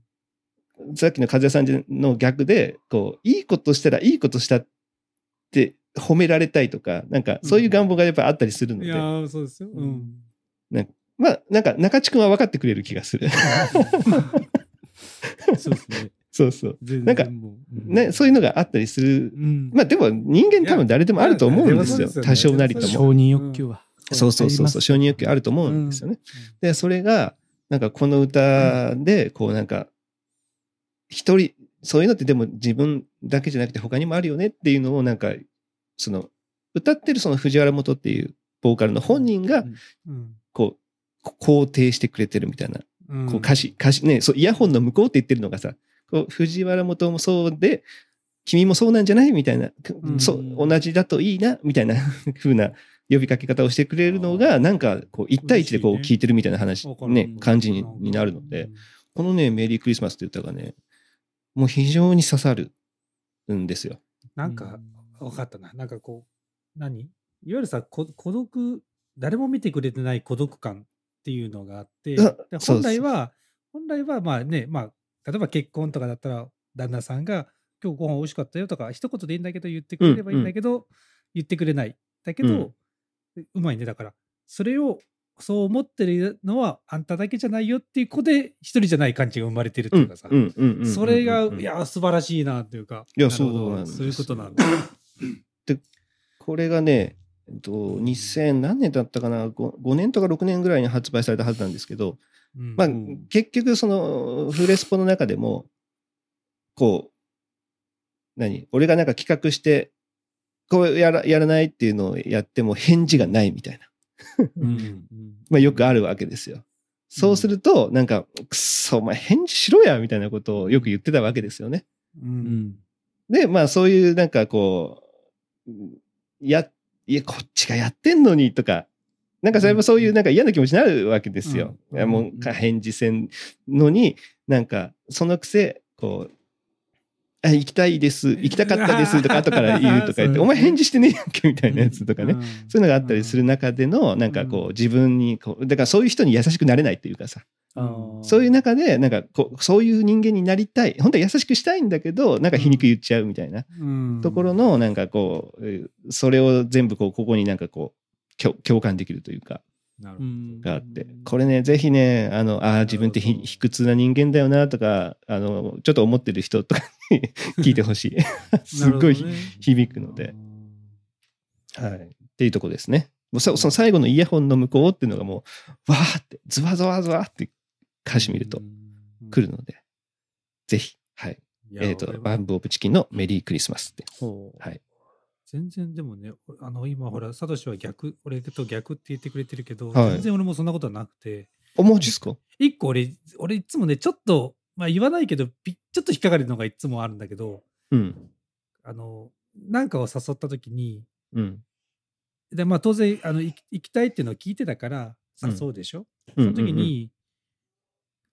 Speaker 1: さっきの和也さんの逆で、こう、いいことしたらいいことしたって褒められたいとか、なんかそういう願望がやっぱあったりするので、
Speaker 2: いやー、そうですよ。うん。
Speaker 1: まあ、なんか中地君は分かってくれる気がする。
Speaker 2: そうですね。
Speaker 1: そうそう。
Speaker 2: 全
Speaker 1: なんか。ね、そういうのがあったりする。
Speaker 2: うん。
Speaker 1: まあでも人間多分誰でもあると思うんですよ。多少なりとも。
Speaker 3: 承認欲求は。
Speaker 1: そうそうそうそう、承認欲求あると思うんですよね。で、それが、なんかこの歌で、こうなんか、一人、そういうのってでも自分だけじゃなくて他にもあるよねっていうのをなんか、その、歌ってるその藤原元っていうボーカルの本人が、
Speaker 2: うん。
Speaker 1: こう、肯定してくれてるみたいな、
Speaker 2: うん。
Speaker 1: こう歌詞、歌詞、ね、そう、イヤホンの向こうって言ってるのがさ、こう藤原元もそうで、君もそうなんじゃないみたいな、
Speaker 2: うん。
Speaker 1: そう、同じだといいな、みたいな 風な呼びかけ方をしてくれるのが、なんか、こう、一対一でこう聞いてるみたいな話、ね、感じにになるので、。このね、メリークリスマスって歌がね、もう非常に刺さるんですよ。
Speaker 2: なんか、わかったな。なんかこう、何？いわゆるさ、こ孤独、誰も見てくれてない孤独感っていうのがあって、本来は、本来はまあね、まあ、例えば結婚とかだったら、旦那さんが、今日ご飯美味しかったよとか、一言でいいんだけど言ってくれればいいんだけど、言ってくれない。だけど、うまいね。だから、それを、そう思ってるのはあんただけじゃないよっていう子で一人じゃない感じが生まれてるって
Speaker 1: う、
Speaker 2: いうんかさ。それが、
Speaker 1: うん。
Speaker 2: いや、素晴らしいなっていうか、
Speaker 1: いやそうなん
Speaker 2: そういうことなんだ。
Speaker 1: これがね、えっと、2000何年だったかな？5, 5年とか6年ぐらいに発売されたはずなんですけど、
Speaker 2: うん
Speaker 1: まあ
Speaker 2: うん、
Speaker 1: 結局そのフレスポの中でもこう何？俺がなんか企画してこうやらやらないっていうのをやっても返事がないみたいな、
Speaker 2: うん
Speaker 1: まあ、よくあるわけですよ。そうするとなんか「くっそお前返事しろや」みたいなことをよく言ってたわけですよね。
Speaker 2: う
Speaker 3: うんん。
Speaker 1: でまあそういうなんかこうやいやこっちがやってんのにとかなんかそれもそういうなんか嫌な気持ちになるわけですよ。
Speaker 2: うん
Speaker 1: もうか返事せんのになんかそのくせこうあ行きたいです、行きたかったです。とか後から言うとか言って、お前返事してねえやんけみたいなやつとかね。
Speaker 3: うん。
Speaker 1: そういうのがあったりする中での、なんかこう、自分にこう、だからそういう人に優しくなれないっていうかさ、そういう中で、なんかこう、そういう人間になりたい、本当は優しくしたいんだけど、なんか皮肉言っちゃうみたいな
Speaker 2: うん。
Speaker 1: ところの、なんかこう、えーそれを全部こう、ここになんかこう、共共感できるというか、があって、これね、ぜひね、あの、ああ、自分って卑屈な人間だよなとか、あの、ちょっと思ってる人とかに 聞いてほしい。すっごい
Speaker 2: ね
Speaker 1: 響くので。はい。っていうとこですね。もうそその最後のイヤホンの向こうっていうのがもう、わーって、ズワズワズワって歌詞見ると
Speaker 2: うん
Speaker 1: 来るので、ぜひ、はい。えっ、と
Speaker 2: 俺、は
Speaker 1: バンブ・オブ・チキンのメリークリスマスって。はい。
Speaker 2: 全然でもね、あの今ほら、サトシは逆、俺と逆って言ってくれてるけど、
Speaker 1: はい。
Speaker 2: 全然俺もそんなことはなくて、
Speaker 1: あ、マジっすか？
Speaker 2: 一個俺、俺いつもね、ちょっと、まあ言わないけど、ぴちょっと引っかかるのがいつもあるんだけど、
Speaker 1: うん。
Speaker 2: あの、なんかを誘った時に、
Speaker 1: うん。
Speaker 2: でまあ当然あの行き行きたいっていうのを聞いてたから
Speaker 1: うん。
Speaker 2: 誘うでしょ、
Speaker 1: そ
Speaker 2: その時に、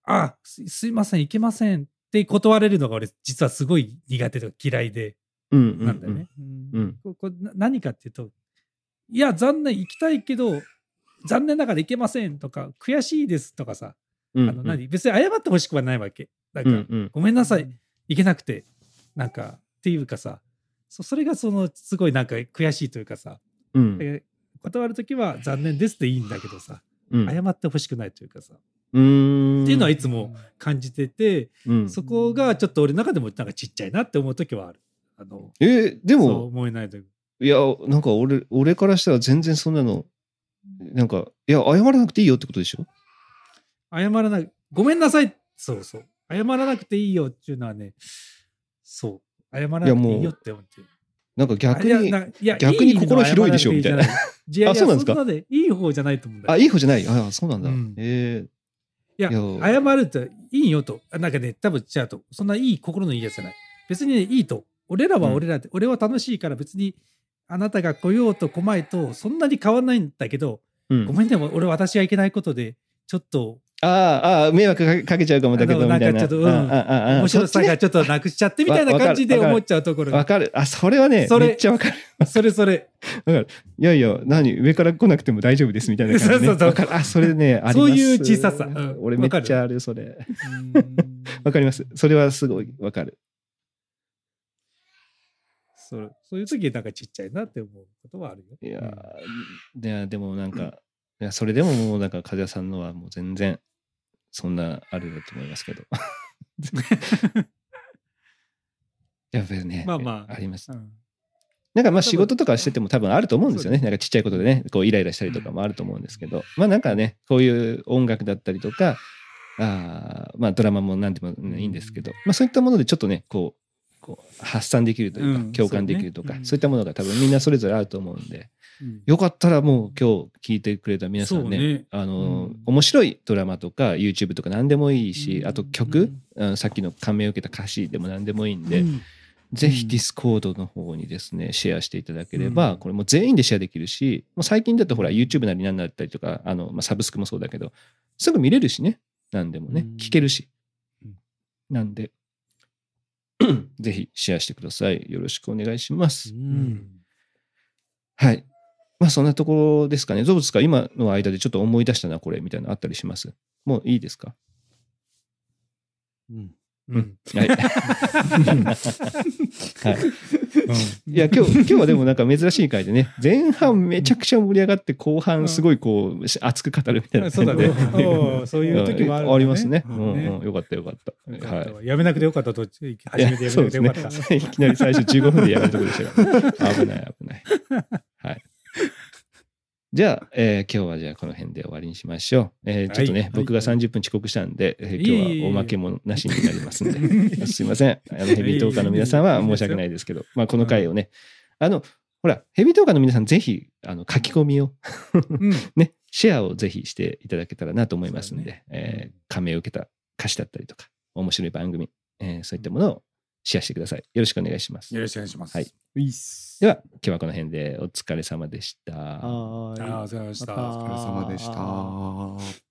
Speaker 2: あすすいません行けませんって断れるのが俺実はすごい苦手とか嫌いで。
Speaker 1: うんうんうん
Speaker 2: なんだよね。
Speaker 1: うん。
Speaker 2: ここな何かっていうといや残念行きたいけど残念ながら行けませんとか悔しいですとかさ、
Speaker 1: うん。
Speaker 2: あの何？別に謝ってほしくはないわけなんか、
Speaker 1: うんうん。
Speaker 2: ごめんなさい行けなくてなんかっていうかさそそれがそのすごいなんか悔しいというかさ、
Speaker 1: うん。
Speaker 2: で断るときは残念ですっていいんだけどさ、
Speaker 1: うん。
Speaker 2: 謝ってほしくないというかさ、っ
Speaker 1: うーん。
Speaker 2: ていうのはいつも感じてて、
Speaker 1: うん、
Speaker 2: そこがちょっと俺の中でもなんかちっちゃいなって思うときはある。あの
Speaker 1: えーでも、
Speaker 2: 思えないという
Speaker 1: いや、なんか俺、俺からしたら全然そんなの、なんか、いや、謝らなくていいよってことでしょ？
Speaker 2: 謝らない、ごめんなさい、そうそう、謝らなくていいよっていうのはね、そう、謝らなくていいよって思ってる。
Speaker 1: なんか逆に、逆に心広いでしょ？
Speaker 2: いいのは謝らなくていな
Speaker 1: あそうなんですか？
Speaker 2: いい方じゃないと思うんだよ
Speaker 1: あ、いい方じゃない？あそうなんだ。
Speaker 2: うん
Speaker 1: え
Speaker 2: いや、
Speaker 1: いや
Speaker 2: 謝るっていいよと。なんかね、多分違うと。そんないい心のいいやつじゃない。別にね、いいと。俺らは俺らで、俺は楽しいから別に、あなたが来ようと来まいと、そんなに変わんないんだけど、
Speaker 1: ーうん
Speaker 2: ごめんね、俺私がいけないことで、ちょっと、
Speaker 1: ああ、ああ、迷惑かけちゃうかもだけど、み
Speaker 2: あの
Speaker 1: たいな。
Speaker 2: なんかちょっとうん
Speaker 1: ああ
Speaker 2: 面白さがちょっとなくしちゃってみたいな
Speaker 1: わわかる
Speaker 2: 感じで
Speaker 1: わかる
Speaker 2: 思っちゃうところが。
Speaker 1: わかる。あ、それはね、
Speaker 2: それ
Speaker 1: めっちゃわかる。
Speaker 2: それそれ。
Speaker 1: いやいや、何？上から来なくても大丈夫ですみたいな感じ、ね。
Speaker 2: そうそうそう
Speaker 1: わかる。あ、それね、あり。
Speaker 2: そういう小ささうん
Speaker 1: 俺めっちゃある、それ。わかります。それはすごいわかる。
Speaker 2: そうそういう時なんかちっちゃいなって思うことはあるよ。
Speaker 1: いやいやでもなんか、いや、それでももうなんか、風谷さんのはもう全然、そんなあるだと思いますけど。やっぱりね、
Speaker 2: まあまあ。
Speaker 1: あります。
Speaker 2: うん。
Speaker 1: なんかまあ仕事とかしてても多分あると思うんですよね。なんかちっちゃいことでね、こうイライラしたりとかもあると思うんですけど、まあなんかね、こういう音楽だったりとか、あーまあドラマも何でもいいんですけど、まあそういったものでちょっとね、こう、こう発散できるというか、
Speaker 2: うん
Speaker 1: 共感できるとか、
Speaker 2: そうね。うん。
Speaker 1: そういったものが多分みんなそれぞれあると思うんで、
Speaker 2: うん。
Speaker 1: よかったらもう今日聞いてくれた皆さんね、
Speaker 2: ね。
Speaker 1: あの、
Speaker 2: うん。
Speaker 1: 面白いドラマとか YouTube とか何でもいいし、
Speaker 2: うん。
Speaker 1: あと曲、あのさっきの感銘を受けた歌詞でも何でもいいんで、
Speaker 2: うん。
Speaker 1: ぜひ
Speaker 2: うん
Speaker 1: ディスコードの方にですね、シェアしていただければ、
Speaker 2: うん。
Speaker 1: これもう全員でシェアできるし、もう最近だとほら YouTube なり何だったりとか、あの、まあ、サブスクもそうだけど、すぐ見れるしね、何でもね。
Speaker 2: うん、
Speaker 1: 聞けるし。
Speaker 2: うん。
Speaker 1: なんで、ぜひシェアしてください。よろしくお願いします。
Speaker 2: うん
Speaker 1: はい。まあそんなところですかね。どうですか今の間でちょっと思い出したな、これ、みたいなのあったりします？もういいですか？
Speaker 3: うん
Speaker 2: うん
Speaker 1: はい。はい。いや、今日、今日はでもなんか珍しい回でね、前半めちゃくちゃ盛り上がって、後半すごいこう、熱く語るみたいな
Speaker 2: そうだね。そういう時もある。
Speaker 1: ありますね。う
Speaker 2: うんん
Speaker 1: うん。よかったよかった。は
Speaker 2: わやめなくてよかったと、初め
Speaker 1: い。
Speaker 2: てやめなくてよかった。
Speaker 1: いきなり最初15分でやめるとこでしたから。危ない危ない。はい。じゃあ、えー今日はじゃあこの辺で終わりにしましょう。えーちょっとね、
Speaker 2: はい。
Speaker 1: 僕が30分遅刻したんで、えー今日はおまけもなしになりますんで、すいません。あのヘビートーカーの皆さんは申し訳ないですけど、まあこの回をね、あの、ほら、ヘビートーカーの皆さん、ぜひ、あの、書き込みを、
Speaker 2: うん。
Speaker 1: ね、シェアをぜひしていただけたらなと思いますんで、
Speaker 2: ね。
Speaker 1: えー感銘を受けた歌詞だったりとか、面白い番組、えーそういったものをシェアしてください。よろしくお願いします。
Speaker 2: よろしくお願いします。
Speaker 1: はい。では、今日はこの辺でお疲れ様でした。
Speaker 3: は
Speaker 2: あーお疲れ様でした。
Speaker 3: また
Speaker 4: お疲れ様でした。